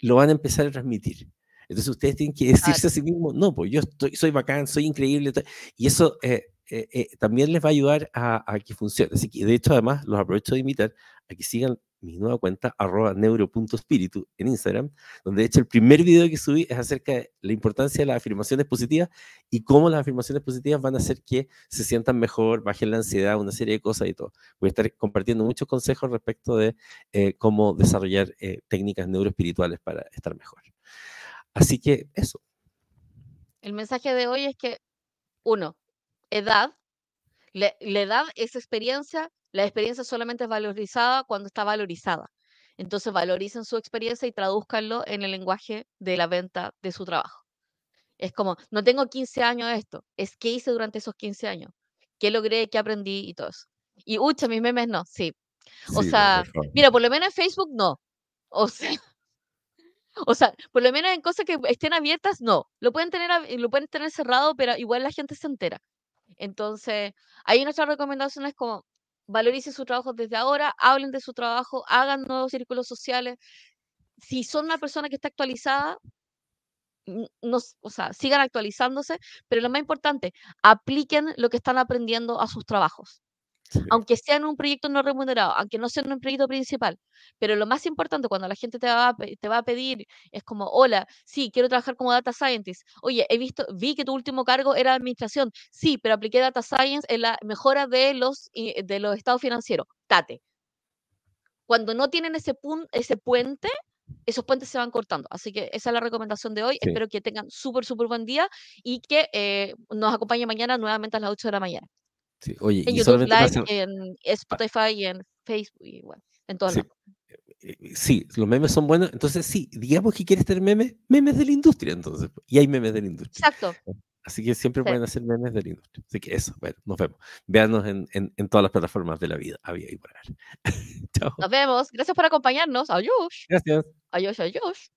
lo van a empezar a transmitir. Entonces ustedes tienen que decirse a sí mismos, no, pues yo estoy, soy bacán, soy increíble. Y eso eh, eh, eh, también les va a ayudar a, a, que funcione. Así que de hecho además los aprovecho de invitar a que sigan mi nueva cuenta, arroba en Instagram, donde de hecho el primer video que subí es acerca de la importancia de las afirmaciones positivas y cómo las afirmaciones positivas van a hacer que se sientan mejor, bajen la ansiedad, una serie de cosas y todo. Voy a estar compartiendo muchos consejos respecto de eh, cómo desarrollar eh, técnicas neuroespirituales para estar mejor. Así que eso. El mensaje de hoy es que, uno, edad, la edad es experiencia, la experiencia solamente es valorizada cuando está valorizada. Entonces valoricen su experiencia y traduzcanlo en el lenguaje de la venta de su trabajo. Es como, no tengo 15 años de esto, es qué hice durante esos 15 años, qué logré, qué aprendí y todo eso. Y ucha, mis memes no, sí. O sea, mira, por lo menos en Facebook no. O sea, o sea, por lo menos en cosas que estén abiertas, no. Lo pueden tener, lo pueden tener cerrado, pero igual la gente se entera. Entonces, ahí nuestra recomendación es como, valoricen su trabajo desde ahora, hablen de su trabajo, hagan nuevos círculos sociales. Si son una persona que está actualizada, no, o sea, sigan actualizándose, pero lo más importante, apliquen lo que están aprendiendo a sus trabajos aunque sea en un proyecto no remunerado, aunque no sea en un proyecto principal. Pero lo más importante cuando la gente te va, a, te va a pedir es como, hola, sí, quiero trabajar como data scientist. Oye, he visto, vi que tu último cargo era administración. Sí, pero apliqué data science en la mejora de los, de los estados financieros. Tate. Cuando no tienen ese, ese puente, esos puentes se van cortando. Así que esa es la recomendación de hoy. Sí. Espero que tengan súper, súper buen día y que eh, nos acompañe mañana nuevamente a las 8 de la mañana. Sí, oye, En y YouTube Live, en Spotify y en Facebook en todos Sí. lados. eh, sí, los memes son buenos. Entonces, sí, digamos que quieres tener memes, memes de la industria, entonces. Y hay memes de la industria. Exacto. Así que siempre Sí. pueden hacer memes de la industria. Así que eso, bueno, nos vemos. Véanos en, en, en todas las plataformas de la vida. Había y por. Chao. Nos vemos. Gracias por acompañarnos. Adiós. Gracias. Adiós, adiós.